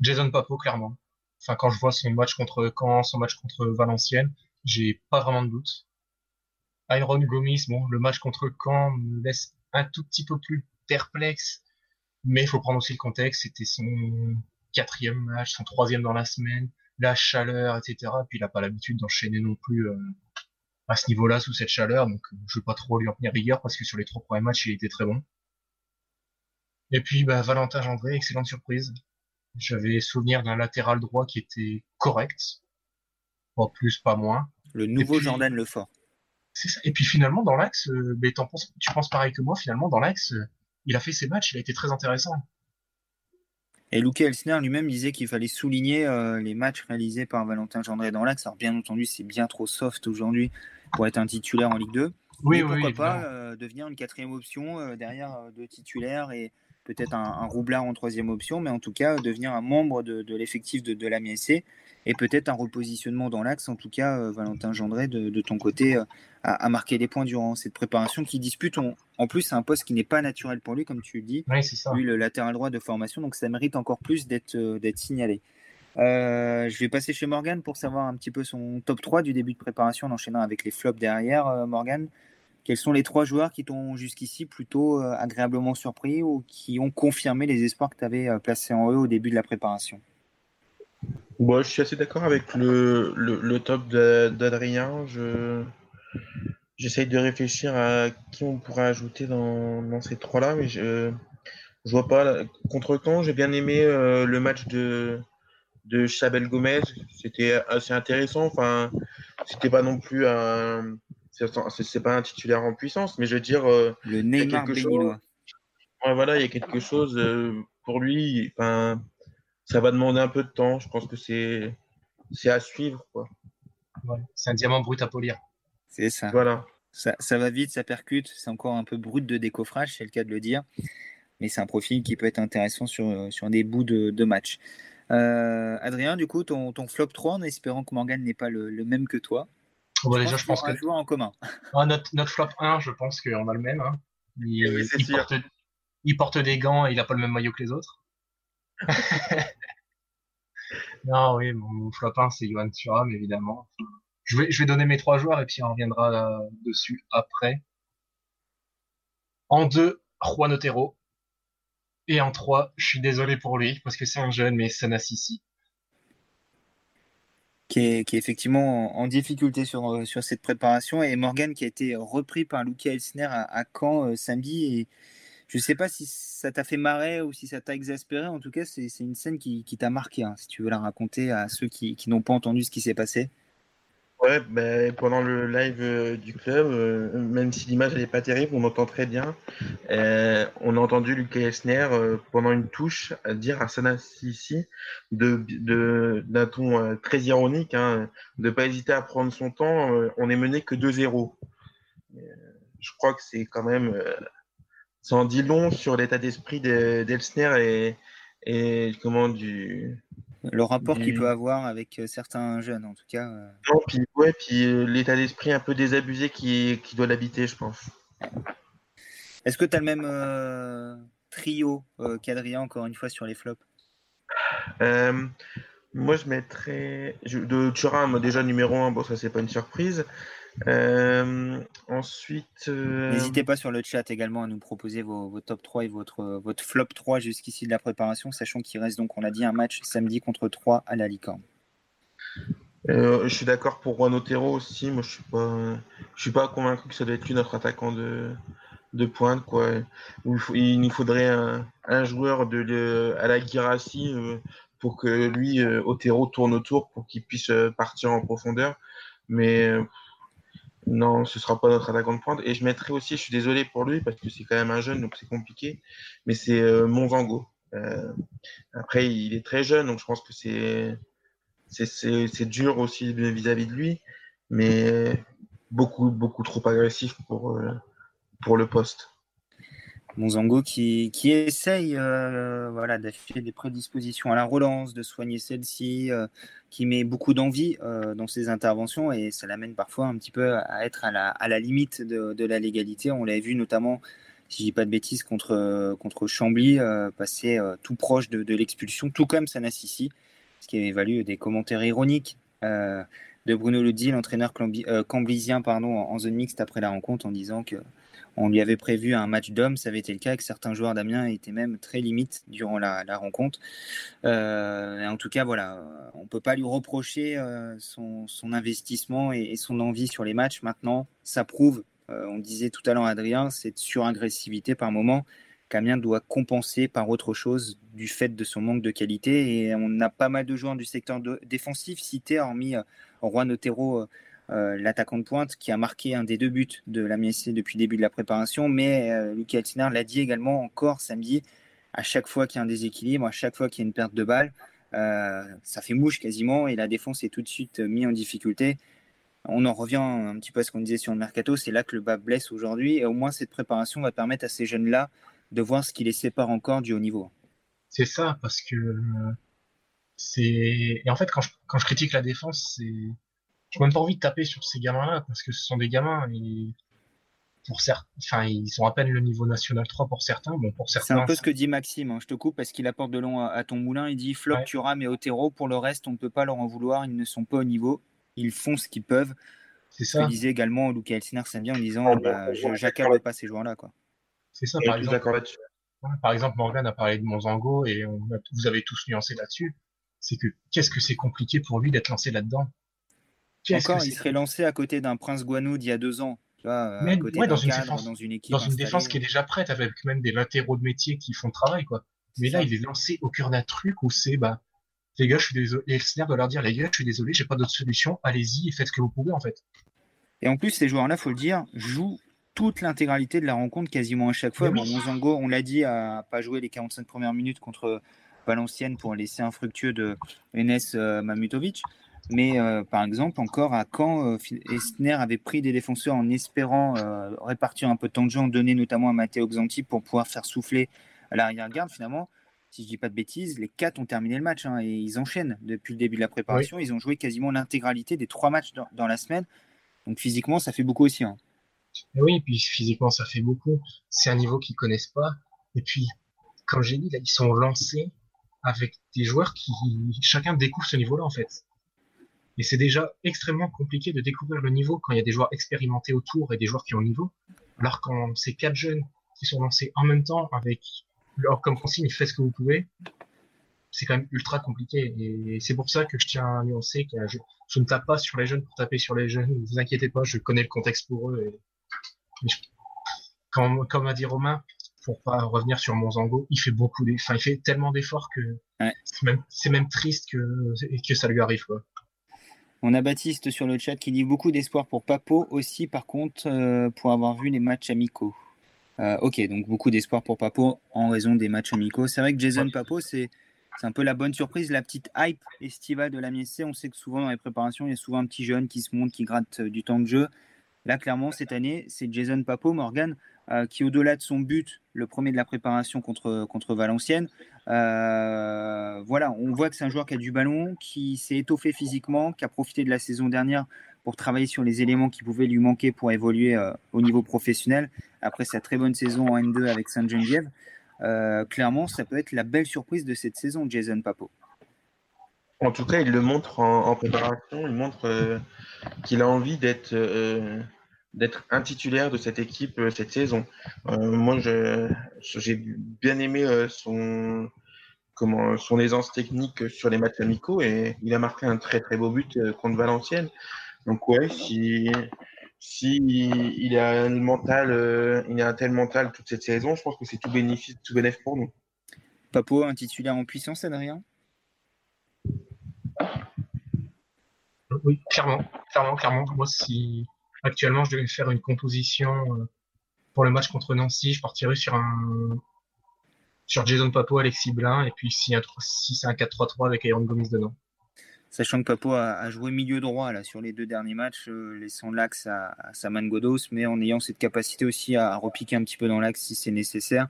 Jason Papo, clairement. Enfin, quand je vois son match contre Caen, son match contre Valenciennes, j'ai pas vraiment de doute. Iron Gomis, bon, le match contre Caen me laisse un tout petit peu plus perplexe, mais il faut prendre aussi le contexte. C'était son quatrième match, son troisième dans la semaine, la chaleur, etc. puis il n'a pas l'habitude d'enchaîner non plus euh, à ce niveau-là sous cette chaleur, donc euh, je veux pas trop lui en tenir rigueur parce que sur les trois premiers matchs, il était très bon. Et puis bah, Valentin Gendré, excellente surprise. J'avais souvenir d'un latéral droit qui était correct, pas plus, pas moins. Le nouveau Jordan Lefort. Et puis finalement, dans l'axe, euh, tu penses pareil que moi, finalement, dans l'axe, euh, il a fait ses matchs, il a été très intéressant. Et Luke Elsner lui-même disait qu'il fallait souligner euh, les matchs réalisés par Valentin Gendré dans l'axe. Alors bien entendu, c'est bien trop soft aujourd'hui pour être un titulaire en Ligue 2. Oui, mais pourquoi pas devenir une quatrième option derrière deux titulaires et peut-être un, roublard en troisième option, mais en tout cas devenir un membre de, l'effectif de, de la MSC et peut-être un repositionnement dans l'axe. En tout cas, euh, Valentin Gendré, de, ton côté, euh, a, marqué des points durant cette préparation qui dispute. en plus, c'est un poste qui n'est pas naturel pour lui, comme tu le dis. Oui, c'est ça. Lui, le latéral droit de formation, donc ça mérite encore plus d'être euh, signalé. je vais passer chez Morgan pour savoir un petit peu son top 3 du début de préparation en enchaînant avec les flops derrière. Morgan, quels sont les trois joueurs qui t'ont jusqu'ici plutôt agréablement surpris ou qui ont confirmé les espoirs que tu avais placés en eux au début de la préparation? Je suis assez d'accord avec le, le, top d'Adrien. Je, j'essaye de réfléchir à qui on pourrait ajouter dans, dans ces trois-là, mais je, je vois pas. Contre quand j'ai bien aimé euh, le match de, de Chabel Gomez. C'était assez intéressant. Enfin, c'était pas non plus un. C'est pas un titulaire en puissance, mais je veux dire. Euh, le Neymar béninois. Ouais, voilà, il y a quelque chose euh, pour lui. Enfin, ça va demander un peu de temps. Je pense que c'est c'est à suivre. Quoi. c'est un diamant brut à polir. C'est ça. Voilà. Ça, ça, va vite, ça percute. C'est encore un peu brut de décoffrage, c'est le cas de le dire. Mais c'est un profil qui peut être intéressant sur, sur des bouts de, de match. Euh, Adrien, du coup, ton, ton, flop 3, en espérant que Morgan n'est pas le, le, même que toi. Bon, déjà, je pense que. Un joueur en commun. Ah, notre, notre, flop 1, je pense qu'on a le même. Hein. Il, il, porte, il, porte, des gants et il n'a pas le même maillot que les autres. non, oui, mon, flop 1, c'est Johan Thuram, évidemment. Je vais, je vais donner mes trois joueurs et puis on reviendra dessus après. En deux, Juan Otero. Et en trois, je suis désolé pour lui, parce que c'est un jeune, mais Sanassisi. Qui est, qui effectivement en, difficulté sur, sur cette préparation. Et Morgan qui a été repris par Luca Elsner à, Caen euh, samedi. Et je ne sais pas si ça t'a fait marrer ou si ça t'a exaspéré. En tout cas, c'est une scène qui, t'a marqué, hein, si tu veux la raconter à ceux qui, n'ont pas entendu ce qui s'est passé. Ouais, ben, pendant le live euh, du club, euh, même si l'image n'est pas terrible, on entend très bien. Euh, on a entendu Lucas Esner pendant une touche dire à Sana Sissi de, d'un ton très ironique, hein, de ne pas hésiter à prendre son temps. on est mené que 2-0. je crois que c'est quand même ça en dit long sur l'état d'esprit d'Elsner et, et comment du. Le rapport qu'il peut avoir avec euh, certains jeunes, en tout cas. Euh. Non, puis, ouais, puis euh, l'état d'esprit un peu désabusé qui, qui doit l'habiter, je pense. Est-ce que tu as le même trio qu'Adrien, encore une fois, sur les flops? Moi, je mettrais. De Turin, déjà numéro 1, bon, ça, c'est pas une surprise. Euh, ensuite. Euh, N'hésitez pas sur le chat également à nous proposer vos, top 3 et votre, votre flop 3 jusqu'ici de la préparation, sachant qu'il reste donc, on l'a dit, un match samedi contre 3 à la Licorne. Euh, je suis d'accord pour Juan Otero aussi. Moi, je suis pas, je suis pas convaincu que ça doit être lui notre attaquant de, de pointe. Quoi. Il, nous faudrait un, joueur de, à la Girassi pour que lui, Otero, tourne autour pour qu'il puisse partir en profondeur. Mais non, ce sera pas notre attaquant de pointe. Et je mettrai aussi, je suis désolé pour lui parce que c'est quand même un jeune, donc c'est compliqué. Mais c'est euh, Monzango. Euh, après, il est très jeune, donc je pense que c'est c'est dur aussi vis-à-vis de lui, mais beaucoup beaucoup trop agressif pour euh, pour le poste. Monzango qui, qui essaye euh, voilà, d'afficher des prédispositions à la relance, de soigner celle-ci, euh, qui met beaucoup d'envie euh, dans ses interventions et ça l'amène parfois un petit peu à être à la, à la limite de, de la légalité. On l'avait vu notamment, si je dis pas de bêtises, contre, contre Chambly, passer tout proche de, de l'expulsion, tout comme Sanassisi, ce qui avait valu des commentaires ironiques de Bruno Ludi, l'entraîneur camblisien pardon, en zone mixte après la rencontre, en disant que on lui avait prévu un match d'hommes, ça avait été le cas, que certains joueurs d'Amiens étaient même très limites durant la, rencontre. Euh, en tout cas, voilà, on ne peut pas lui reprocher euh, son, investissement et, son envie sur les matchs. Maintenant, ça prouve, euh, on disait tout à l'heure Adrien, cette suragressivité par moment qu'Amiens doit compenser par autre chose du fait de son manque de qualité. Et on a pas mal de joueurs du secteur défensif cités, hormis Juan Otero l'attaquant de pointe qui a marqué un des deux buts de la MSC depuis le début de la préparation. Mais euh, Lucas Altiner l'a dit également encore samedi, à chaque fois qu'il y a un déséquilibre, à chaque fois qu'il y a une perte de balle, euh, ça fait mouche quasiment et la défense est tout de suite mise en difficulté. On en revient un petit peu à ce qu'on disait sur le mercato, c'est là que le bas blesse aujourd'hui et au moins cette préparation va permettre à ces jeunes-là de voir ce qui les sépare encore du haut niveau. C'est ça, parce que c'est. Et en fait, quand je critique la défense, c'est. Je n'ai même pas envie de taper sur ces gamins-là, parce que ce sont des gamins, et pour certains, enfin, ils sont à peine le niveau national 3 pour certains. Bon, pour certains. C'est un peu ce que dit Maxime. Hein. Je te coupe parce qu'il apporte de long à, ton moulin. Il dit Floc, Thuram et Otero. Pour le reste, on ne peut pas leur en vouloir. Ils ne sont pas au niveau. Ils font ce qu'ils peuvent. C'est ça. Ce que disait également Lucas Elsner bien en disant bah, Je j'accorde pas ces joueurs-là. C'est ça, par exemple. Par exemple, Morgan a parlé de Monzango et vous avez tous nuancé là-dessus. C'est que qu'est-ce que c'est compliqué pour lui d'être lancé là-dedans? Encore, il serait lancé à côté d'un Prince Guano d'il y a deux ans. Dans, une défense, dans une équipe. Dans une défense qui est déjà prête, avec même des latéraux de métier qui font le travail, quoi. Mais là, il est lancé au cœur d'un truc où c'est, bah, les gars, je suis désolé. Et Elsner doit leur dire, les gars, je suis désolé, j'ai pas d'autre solution, allez-y et faites ce que vous pouvez, en fait. Et en plus, ces joueurs-là, faut le dire, jouent toute l'intégralité de la rencontre quasiment à chaque fois. Bon, Monzango, on l'a dit, a pas joué les 45 premières minutes contre Valenciennes pour laisser infructueux de Enes euh, Mamutovic. Mais euh, par exemple, encore à Caen, euh, Esner avait pris des défenseurs en espérant répartir un peu de temps de jeu, en donner notamment à Matteo Xanti pour pouvoir faire souffler à l'arrière-garde. Finalement, si je dis pas de bêtises, les quatre ont terminé le match hein, et ils enchaînent depuis le début de la préparation. Ils ont joué quasiment l'intégralité des trois matchs dans, la semaine. Donc physiquement, ça fait beaucoup aussi. Hein. Oui, puis physiquement, ça fait beaucoup. C'est un niveau qu'ils connaissent pas. Et puis, comme j'ai dit, là, ils sont lancés avec des joueurs qui chacun découvre ce niveau-là en fait. Et c'est déjà extrêmement compliqué de découvrir le niveau quand il y a des joueurs expérimentés autour et des joueurs qui ont le niveau. Alors quand c'est quatre jeunes qui sont lancés en même temps avec leur comme consigne faites ce que vous pouvez, c'est quand même ultra compliqué. Et c'est pour ça que je tiens à nuancer que je, ne tape pas sur les jeunes pour taper sur les jeunes. Ne vous inquiétez pas, je connais le contexte pour eux. Et... Comme, comme a dit Romain, pour pas revenir sur Monzango, il fait beaucoup, enfin, il fait tellement d'efforts que c'est même, triste que, que ça lui arrive, quoi. On a Baptiste sur le chat qui dit beaucoup d'espoir pour Papo aussi, par contre, euh, pour avoir vu les matchs amicaux. Euh, ok, donc beaucoup d'espoir pour Papo en raison des matchs amicaux. C'est vrai que Jason Papo, c'est un peu la bonne surprise, la petite hype estivale de la MSC. On sait que souvent dans les préparations, il y a souvent un petit jeune qui se monte, qui gratte euh, du temps de jeu. Là, clairement, cette année, c'est Jason Papo, Morgan, euh, qui, au-delà de son but, le premier de la préparation contre, contre Valenciennes, euh, voilà, on voit que c'est un joueur qui a du ballon, qui s'est étoffé physiquement, qui a profité de la saison dernière pour travailler sur les éléments qui pouvaient lui manquer pour évoluer euh, au niveau professionnel après sa très bonne saison en N2 avec Saint-Geneviève. clairement, ça peut être la belle surprise de cette saison, Jason Papo. En tout cas, il le montre en, préparation, il montre qu'il a envie d'être d'être un titulaire de cette équipe euh, cette saison. moi, j'ai bien aimé son comment son aisance technique sur les matchs amicaux et il a marqué un très très beau but contre Valenciennes. Donc ouais, si si il a un mental, il a un tel mental toute cette saison, je pense que c'est tout bénéfice, tout bénéfice pour nous. Papo, un titulaire en puissance, Adrien? Oui, clairement, clairement, clairement. Moi, si actuellement je devais faire une composition euh, pour le match contre Nancy, je partirais sur un sur Jason Papo, Alexis Blin, et puis si, si c'est un 4-3-3 avec Aaron Gomis dedans. Sachant que Papo a, joué milieu droit là, sur les deux derniers matchs, euh, laissant l'axe à, Saman Godos, mais en ayant cette capacité aussi à, repiquer un petit peu dans l'axe si c'est nécessaire.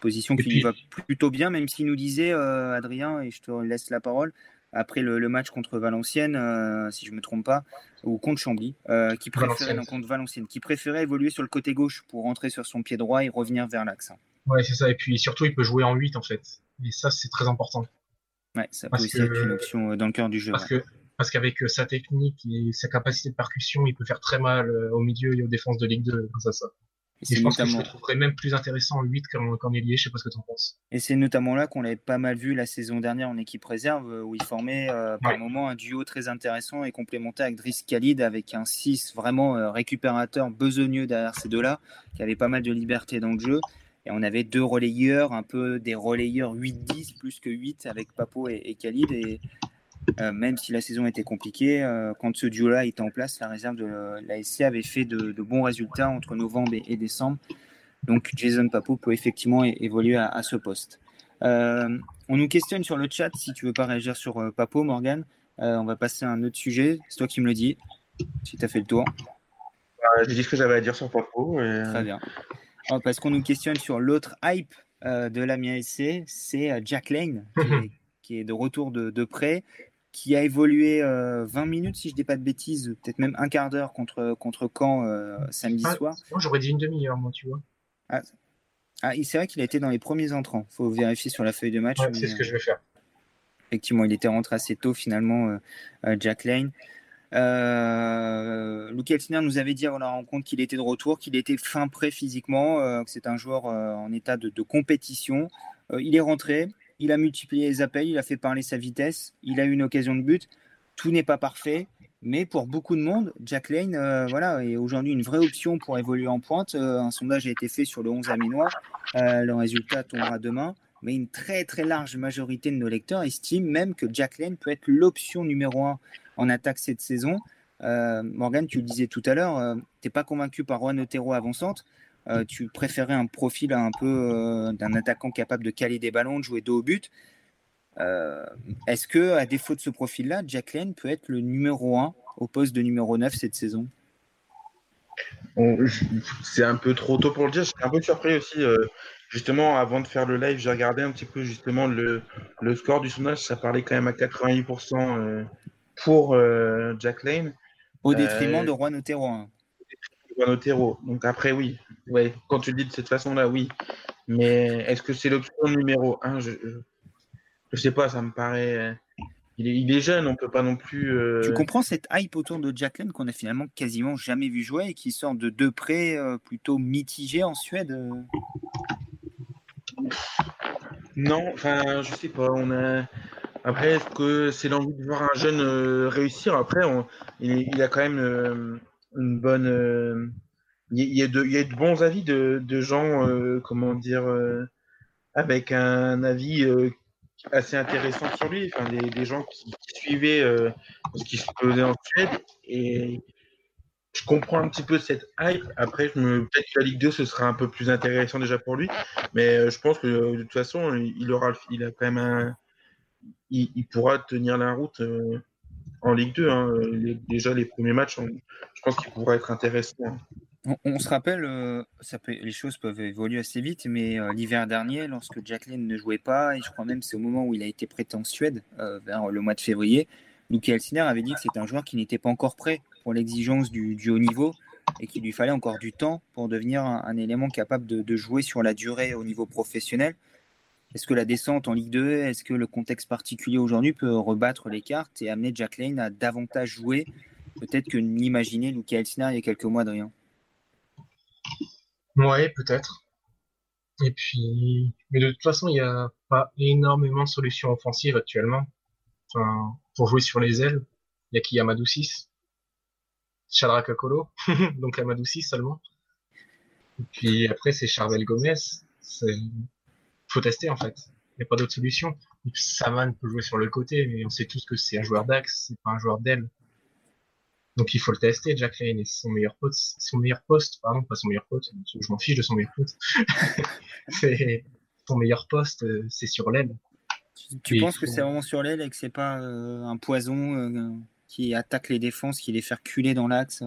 Position qui lui va plutôt bien, même s'il nous disait, euh, Adrien, et je te laisse la parole, après le, match contre Valenciennes, euh, si je ne me trompe pas, ou contre Chambly, euh, qui préférait contre Valenciennes, qui préférait évoluer sur le côté gauche pour rentrer sur son pied droit et revenir vers l'axe. Ouais, c'est ça. Et puis surtout, il peut jouer en 8 en fait. Et ça, c'est très important. Ouais, ça peut aussi être une option euh, dans le cœur du jeu. Parce que parce qu'avec sa technique et sa capacité de percussion, il peut faire très mal au milieu et aux défenses de Ligue 2 grâce à ça. Et, je pense que je le trouverais même plus intéressant en 8 qu'en ailier, je sais pas ce que tu en penses. Et c'est notamment là qu'on l'avait pas mal vu la saison dernière en équipe réserve, euh, où il formait euh, par moment un duo très intéressant et complémentaire avec Driss Khalid, avec un 6 vraiment euh, récupérateur, besogneux derrière ces deux-là, qui avait pas mal de liberté dans le jeu. Et on avait deux relayeurs, un peu des relayeurs 8-10 plus que 8 avec Papo et, et Khalid. Et euh, même si la saison était compliquée, euh, quand ce duo-là était en place, la réserve de la SC avait fait de, bons résultats entre novembre et, décembre. Donc Jason Papo peut effectivement évoluer à, ce poste. Euh, on nous questionne sur le chat si tu veux pas réagir sur Papo, Morgan. on va passer à un autre sujet. C'est toi qui me le dis, si tu as fait le tour. J'ai dit ce que j'avais à dire sur Papo. Très bien. oh, Parce qu'on nous questionne sur l'autre hype de l'Amiens SC, c'est Jack Lane, qui, est, de retour de, de près, qui a évolué 20 minutes, si je ne dis pas de bêtises, peut-être même un quart d'heure contre, contre Caen samedi ah, soir. Moi, j'aurais dit une demi-heure, moi, tu vois. Ah, ah c'est vrai qu'il a été dans les premiers entrants. Il faut vérifier sur la feuille de match. c'est ce que je vais faire. Effectivement, il était rentré assez tôt finalement, Jack Lane. Euh, Luke nous avait dit avant la rencontre qu'il était de retour, qu'il était fin prêt physiquement, euh, que c'est un joueur euh, en état de, compétition. Euh, il est rentré, il a multiplié les appels, il a fait parler sa vitesse, il a eu une occasion de but. Tout n'est pas parfait, mais pour beaucoup de monde, Jack Lane voilà, est aujourd'hui une vraie option pour évoluer en pointe. un sondage a été fait sur le 11 aminois. le résultat tombera demain mais une très très large majorité de nos lecteurs estiment même que Jack Lane peut être l'option numéro un en attaque cette saison. Euh, Morgan, tu le disais tout à l'heure, euh, tu n'es pas convaincu par Juan Otero avant-centre. Euh, tu préférais un profil un peu d'un attaquant capable de caler des ballons, de jouer dos au but. Est-ce que, à défaut de ce profil-là, Jack Lane peut être le numéro 1 au poste de numéro 9 cette saison? C'est un peu trop tôt pour le dire. Je suis un peu surpris aussi. justement, avant de faire le live, j'ai regardé un petit peu justement le, le score du sondage. Ça parlait quand même à 88% pour euh, Jack Lane. Au détriment euh, de Juan Otero. Juan Otero. Donc après, oui. Ouais, quand tu le dis de cette façon-là, oui. Mais est-ce que c'est l'option numéro un? Je, je, sais pas, ça me paraît. Il est, jeune, on peut pas non plus. Euh, tu comprends cette hype autour de Jack Lane qu'on a finalement quasiment jamais vu jouer et qui sort de deux prêts plutôt mitigés en Suède Non, enfin, je sais pas. On a, après, est-ce que c'est l'envie de voir un jeune euh, réussir? Après, il, il, a quand même euh, une bonne. Euh, il, y y a de, bons avis de, de gens, comment dire, avec un avis assez intéressant sur lui. Enfin, des, gens qui, suivaient ce qui se faisait en Suède. Et je comprends un petit peu cette hype. Après, je me... peut-être que la Ligue 2, ce sera un peu plus intéressant déjà pour lui. Mais je pense que de toute façon, il, aura, il a quand même un il, pourra tenir la route euh, en Ligue 2. Hein. déjà, les premiers matchs, je pense qu'il pourra être intéressant. On, se rappelle, euh, les choses peuvent évoluer assez vite, mais euh, l'hiver dernier, lorsque Jacqueline ne jouait pas, et je crois même c'est au moment où il a été prêté en Suède, vers le mois de février, Luke Elsiner avait dit que c'était un joueur qui n'était pas encore prêt pour l'exigence du, haut niveau et qu'il lui fallait encore du temps pour devenir un, élément capable de, jouer sur la durée au niveau professionnel. Est-ce que la descente en Ligue 2, est-ce que le contexte particulier aujourd'hui peut rebattre les cartes et amener Jack Lane à davantage jouer peut-être que n'imaginait Luca Elsner il y a quelques mois de rien Ouais, peut-être. Et puis, mais de toute façon, il n'y a pas énormément de solutions offensives actuellement. Pour jouer sur les ailes, il y a qui Amadou 6, Shadrach Akolo, donc Amadou 6 seulement. Et puis après, c'est Charvel Gomez. Faut tester en fait. Il n'y a pas d'autre solution. Saman peut jouer sur le côté, mais on sait tous que c'est un joueur d'axe, c'est pas un joueur d'aile. Donc il faut le tester. Jack Lane est son meilleur pote, son meilleur poste, pardon, pas son meilleur pote. Je m'en fiche de son meilleur poste. c'est son meilleur poste, euh, c'est sur l'aile. Tu, penses que c'est vraiment sur l'aile et que c'est pas euh, un poison euh, qui attaque les défenses, qui les fait reculer dans l'axe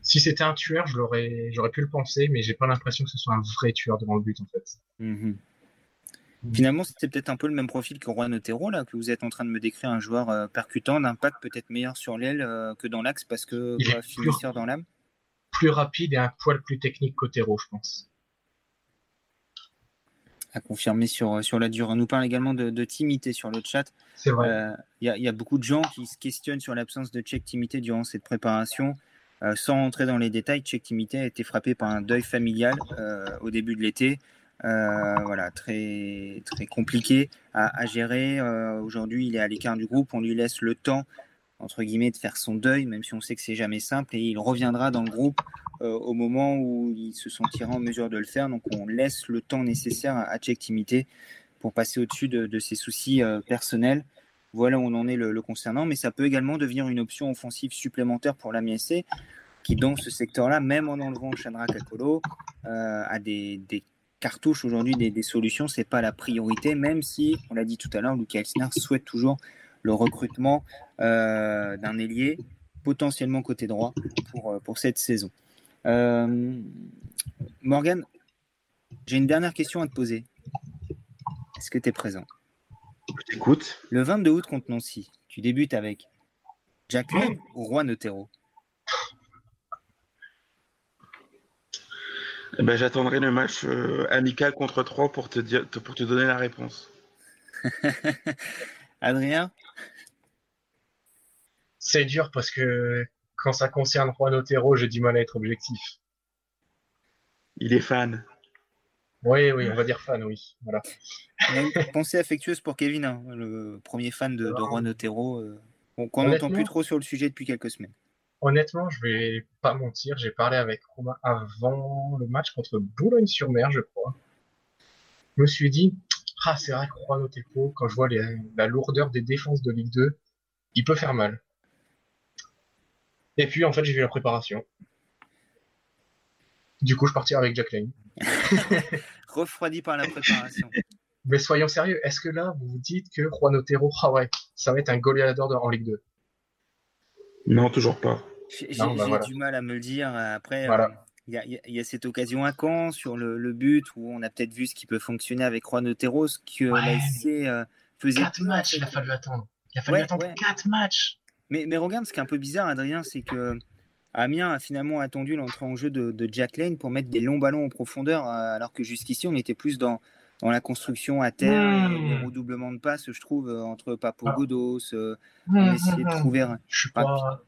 Si c'était un tueur, je l'aurais, j'aurais pu le penser, mais j'ai pas l'impression que ce soit un vrai tueur devant le but en fait. Mm-hmm. Finalement, c'était peut-être un peu le même profil que Juan Otero, là, que vous êtes en train de me décrire un joueur euh, percutant, d'impact peut-être meilleur sur l'aile euh, que dans l'axe parce que il finisseur dans l'âme? Plus rapide et un poil plus technique qu'Otero, je pense. À confirmer sur, sur la durée. On nous parle également de, timité sur le chat. C'est vrai. Euh, il y, a beaucoup de gens qui se questionnent sur l'absence de check timité durant cette préparation. sans rentrer dans les détails, check timité a été frappé par un deuil familial au début de l'été. Euh, voilà, très, très compliqué à, gérer. Euh, aujourd'hui, il est à l'écart du groupe. On lui laisse le temps, entre guillemets, de faire son deuil, même si on sait que c'est jamais simple. Et il reviendra dans le groupe euh, au moment où il se sentira en mesure de le faire. Donc, on laisse le temps nécessaire à, Check Timité pour passer au-dessus de, ses soucis personnels. Voilà où on en est le, concernant. Mais ça peut également devenir une option offensive supplémentaire pour la MSC qui dans ce secteur-là, même en enlevant Chandra Kakolo, a des, cartouche aujourd'hui des, solutions, c'est pas la priorité, même si, on l'a dit tout à l'heure, Lucas Elsner souhaite toujours le recrutement euh, d'un ailier potentiellement côté droit pour, euh, pour cette saison. Euh, Morgan, J'ai une dernière question à te poser. Est-ce que tu es présent? Je t'écoute. Le 22 août contre Nancy, tu débutes avec Jacqueline ou Juan Otero? Ben, J'attendrai le match euh, amical contre 3 pour te, dire, pour te donner la réponse. Adrien? C'est dur parce que quand ça concerne Juan Otero, j'ai du mal à être objectif. Il est fan. Oui, oui, on va dire fan, oui. Voilà. Pensée affectueuse pour Kevin, hein, le premier fan de, de Juan Otero, euh, qu'on n'entend plus trop sur le sujet depuis quelques semaines. Honnêtement, je vais pas mentir, j'ai parlé avec Romain avant le match contre Boulogne-sur-Mer, je crois. Je me suis dit, ah, c'est vrai que Juan Otero, quand je vois la lourdeur des défenses de Ligue 2, il peut faire mal. Et puis, en fait, j'ai vu la préparation. Du coup, je partirai avec Jack Lane. Refroidi par la préparation. Mais soyons sérieux, est-ce que là, vous vous dites que Juan Otero, ah ouais, ça va être un goleador en Ligue 2 Non, toujours pas. J'ai bah du mal à me le dire. Après, euh, il y, a cette occasion à Caen sur le, but où on a peut-être vu ce qui peut fonctionner avec Juan Otero, ce que ouais, euh, faisait. 4 matchs, il a fallu attendre. Il a fallu attendre 4 matchs. Mais, mais regarde, ce qui est un peu bizarre, Adrien, c'est que Amiens a finalement attendu l'entrée en jeu de, Jack Lane pour mettre des longs ballons en profondeur, euh, alors que jusqu'ici, on était plus dans, dans la construction à terre, et les redoublements de passes, je trouve, entre Papo ah. Godos, on essayait de trouver. Je suis pas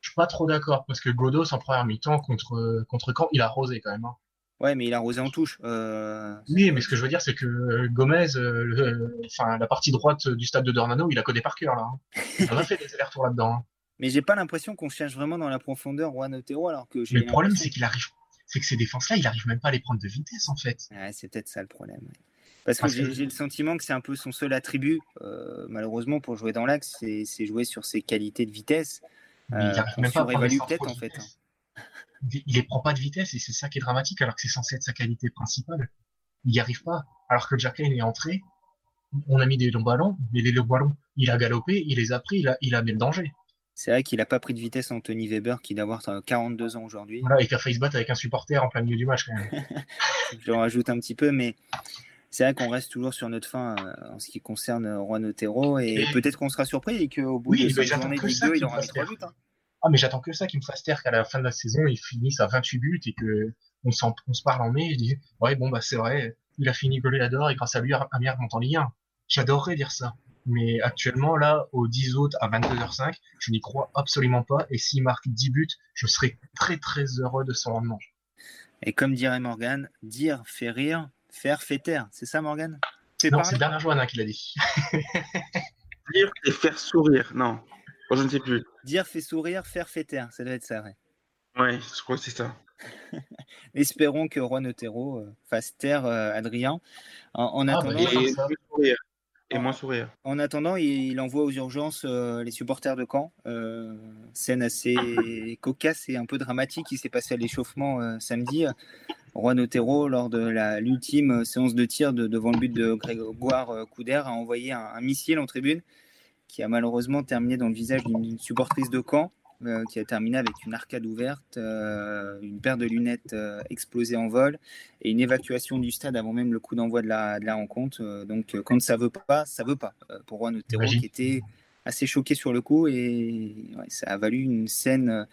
je suis pas trop d'accord parce que Godos en première mi-temps contre contre Caen, il a arrosé quand même. Hein. Ouais, mais il a arrosé en touche. Euh, oui, mais ce que je veux dire, c'est que euh, Gomez, euh, enfin la partie droite du stade de Dornano, il a codé par cœur là. Hein. Il a fait des allers-retours là-dedans. Hein. Mais j'ai pas l'impression qu'on cherche vraiment dans la profondeur Juan Otero alors que. Mais le problème, c'est qu'il arrive, c'est que ces défenses-là, il arrive même pas à les prendre de vitesse en fait. Ouais, c'est peut-être ça le problème. Parce, que, j'ai le sentiment que c'est un peu son seul attribut, malheureusement, pour jouer dans l'axe, c'est jouer sur ses qualités de vitesse il n'arrive euh, même pas à peut-être en fait. Hein. Il les prend pas de vitesse et c'est ça qui est dramatique alors que c'est censé être sa qualité principale. Il n'y arrive pas. Alors que Jack Lane est entré, on a mis des longs ballons, mais les longs ballons, il a galopé, il les a pris, il a, il a mis le danger. C'est vrai qu'il n'a pas pris de vitesse Anthony Weber, qui doit avoir 42 ans aujourd'hui. Voilà, et qui a failli se battre avec un supporter en plein milieu du match quand même. Je rajoute un petit peu, mais c'est vrai qu'on reste toujours sur notre fin euh, en ce qui concerne euh, Juan Otero et, peut-être qu'on sera surpris et qu'au bout de cette journée de 2, il aura mis 3 buts. Hein. Ah, mais j'attends que ça qui me fasse taire qu'à la fin de la saison, il finisse à 28 buts et que on, on se parle en mai et je dis, ouais, bon, bah, c'est vrai, il a fini goleador et grâce à lui, Amiens remonte en Ligue 1. J'adorerais dire ça. Mais actuellement, là, au 10 août à 22h05, je n'y crois absolument pas. Et s'il marque 10 buts, je serais très très heureux de son rendement. Et comme dirait Morgan, dire fait rire, Faire fait taire, c'est ça Morgan Non, c'est Bernard Joannin qui l'a dit. Dire et faire sourire, non. je ne sais plus. Dire fait sourire, faire fait taire, ça doit être ça, ouais. Ouais, je crois que c'est ça. Espérons que Juan Otero euh, fasse taire euh, Adrien. En, ah, bah, attendant, et, moins sourire. En attendant, il, envoie aux urgences euh, les supporters de Caen. scène assez cocasse et un peu dramatique qui s'est passé à l'échauffement samedi. Juan Otero, lors de l'ultime séance de tir devant le but de Grégoire euh, Couder, a envoyé un, missile en tribune qui a malheureusement terminé dans le visage d'une supportrice de camp, euh, qui a terminé avec une arcade ouverte, euh, une paire de lunettes explosées en vol et une évacuation du stade avant même le coup d'envoi de la, rencontre. donc, quand ça veut pas, ça veut pas. pour Juan Otero, qui était assez choqué sur le coup, et ça a valu une scène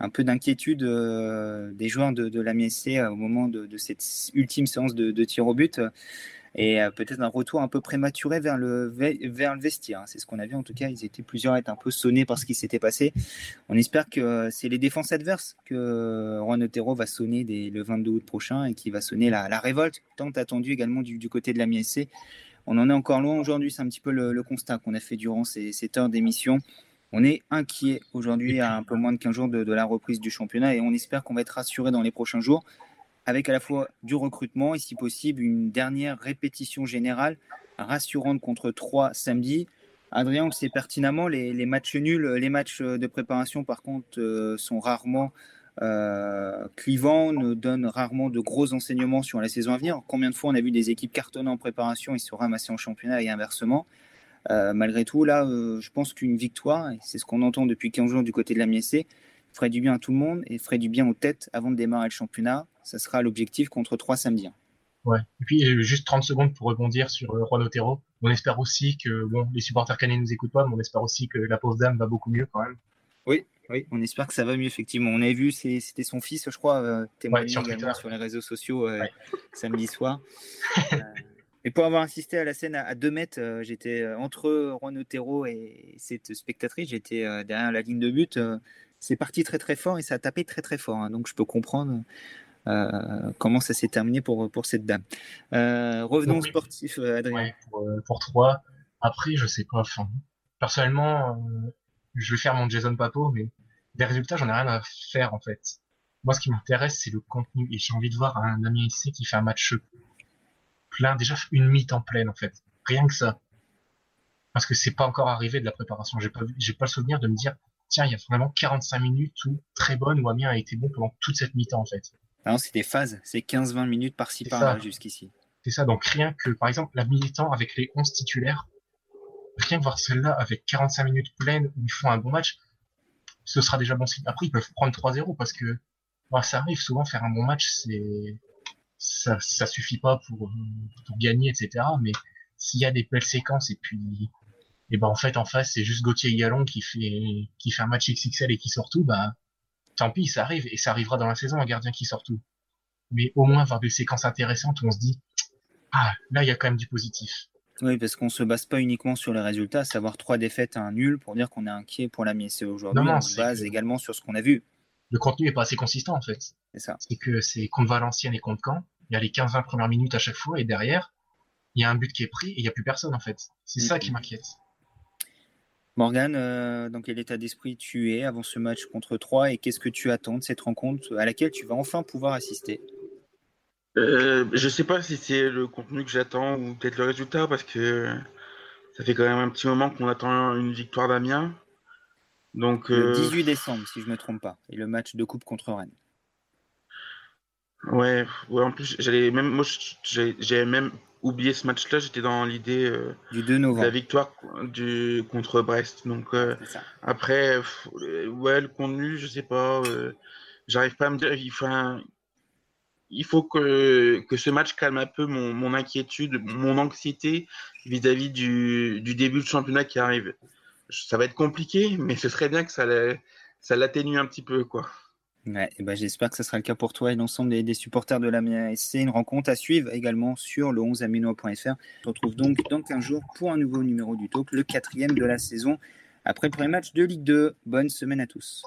un peu d'inquiétude euh, des joueurs de, de la euh, au moment de, cette ultime séance de, tir au but et euh, peut-être un retour un peu prématuré vers le, vestiaire. C'est ce qu'on a vu en tout cas. Ils étaient plusieurs à être un peu sonnés par ce qui s'était passé. On espère que c'est les défenses adverses que Juan Otero va sonner le 22 août prochain et qui va sonner la, la révolte tant attendue également du, côté de la MSC. On en est encore loin aujourd'hui. C'est un petit peu le, constat qu'on a fait durant ces, cette heure d'émission. On est inquiet aujourd'hui à un peu moins de 15 jours de, la reprise du championnat et on espère qu'on va être rassuré dans les prochains jours avec à la fois du recrutement et si possible une dernière répétition générale rassurante contre 3 samedi. Adrien, on le sait pertinemment, les, matchs nuls, les matchs de préparation par contre euh, sont rarement euh, clivants, nous donnent rarement de gros enseignements sur la saison à venir. Combien de fois on a vu des équipes cartonner en préparation et se ramasser en championnat et inversement? Euh, malgré tout, là, euh, je pense qu'une victoire, et c'est ce qu'on entend depuis 15 jours du côté de la MSC, ferait du bien à tout le monde et ferait du bien aux têtes avant de démarrer le championnat. Ça sera l'objectif contre 3 samedis. Ouais. Et puis juste 30 secondes pour rebondir sur Juan Otero. On espère aussi que bon, les supporters canadiens ne nous écoutent pas, mais on espère aussi que la pauvre dame va beaucoup mieux quand même. Oui, oui, on espère que ça va mieux, effectivement. On avait vu, c'était son fils, je crois, euh, témoigner sur, les réseaux sociaux euh, samedi soir. euh, et pour avoir assisté à la scène à, 2 mètres, euh, j'étais entre Juan Otero et cette spectatrice, j'étais derrière la ligne de but. c'est parti très très fort et ça a tapé très très fort. Hein. donc je peux comprendre comment ça s'est terminé pour, pour cette dame. revenons au sportif, Adrien. pour, pour 3. Après, je sais pas. personnellement, je vais faire mon Jason Papo, mais des résultats, j'en ai rien à faire en fait. Moi, ce qui m'intéresse, c'est le contenu. Et j'ai envie de voir un ami ici qui fait un match plein, déjà une mi-temps pleine en fait. Rien que ça. Parce que c'est pas encore arrivé de la préparation. J'ai pas, j'ai pas le souvenir de me dire, tiens, il y a vraiment 45 minutes où très bonne ou Amiens a été bon pendant toute cette mi-temps en fait. Non, c'est des phases. C'est 15-20 minutes par-ci par-là jusqu'ici. C'est ça. Donc rien que, par exemple, la mi-temps avec les 11 titulaires, rien que voir celle-là avec 45 minutes pleines où ils font un bon match, ce sera déjà bon signe. Après, ils peuvent prendre 3-0 parce que bah, ça arrive souvent faire un bon match, c'est ça, ça suffit pas pour, pour gagner, etc. Mais s'il y a des belles séquences et puis et ben en fait en face c'est juste Gauthier Gallon qui fait qui fait un match XXL et qui sort tout, bah tant pis, ça arrive et ça arrivera dans la saison un gardien qui sort tout. Mais au moins avoir des séquences intéressantes où on se dit ah là il y a quand même du positif. Oui, parce qu'on ne se base pas uniquement sur les résultats, savoir trois défaites à un nul pour dire qu'on est inquiet pour la MSC aujourd'hui. On se base également sur ce qu'on a vu. Le contenu n'est pas assez consistant en fait. C'est ça. C'est que c'est contre Valenciennes et contre Caen. Il y a les 15-20 premières minutes à chaque fois et derrière, il y a un but qui est pris et il n'y a plus personne en fait. C'est ça qui m'inquiète. Morgan, euh, dans quel état d'esprit tu es avant ce match contre 3 et qu'est-ce que tu attends de cette rencontre à laquelle tu vas enfin pouvoir assister? Euh, je sais pas si c'est le contenu que j'attends ou peut-être le résultat parce que ça fait quand même un petit moment qu'on attend une victoire d'Amiens. Donc, le 18 euh, décembre, si je me trompe pas, et le match de coupe contre Rennes. Ouais, ouais en plus j'allais même moi j'ai même oublié ce match-là. J'étais dans l'idée euh, du 2 novembre, la victoire du contre Brest. Donc après, ouais, le contenu, je sais pas. J'arrive pas à me dire. Il faut un, il faut que, que ce match calme un peu mon, mon inquiétude, mon anxiété vis-à-vis du, du, début de championnat qui arrive. Ça va être compliqué, mais ce serait bien que ça l'atténue un petit peu. quoi. Ouais, et ben J'espère que ce sera le cas pour toi et l'ensemble des, supporters de la C'est une rencontre à suivre également sur le 11aminois.fr. On se retrouve donc dans 15 jours pour un nouveau numéro du Talk, le quatrième de la saison, après le premier match de Ligue 2. Bonne semaine à tous.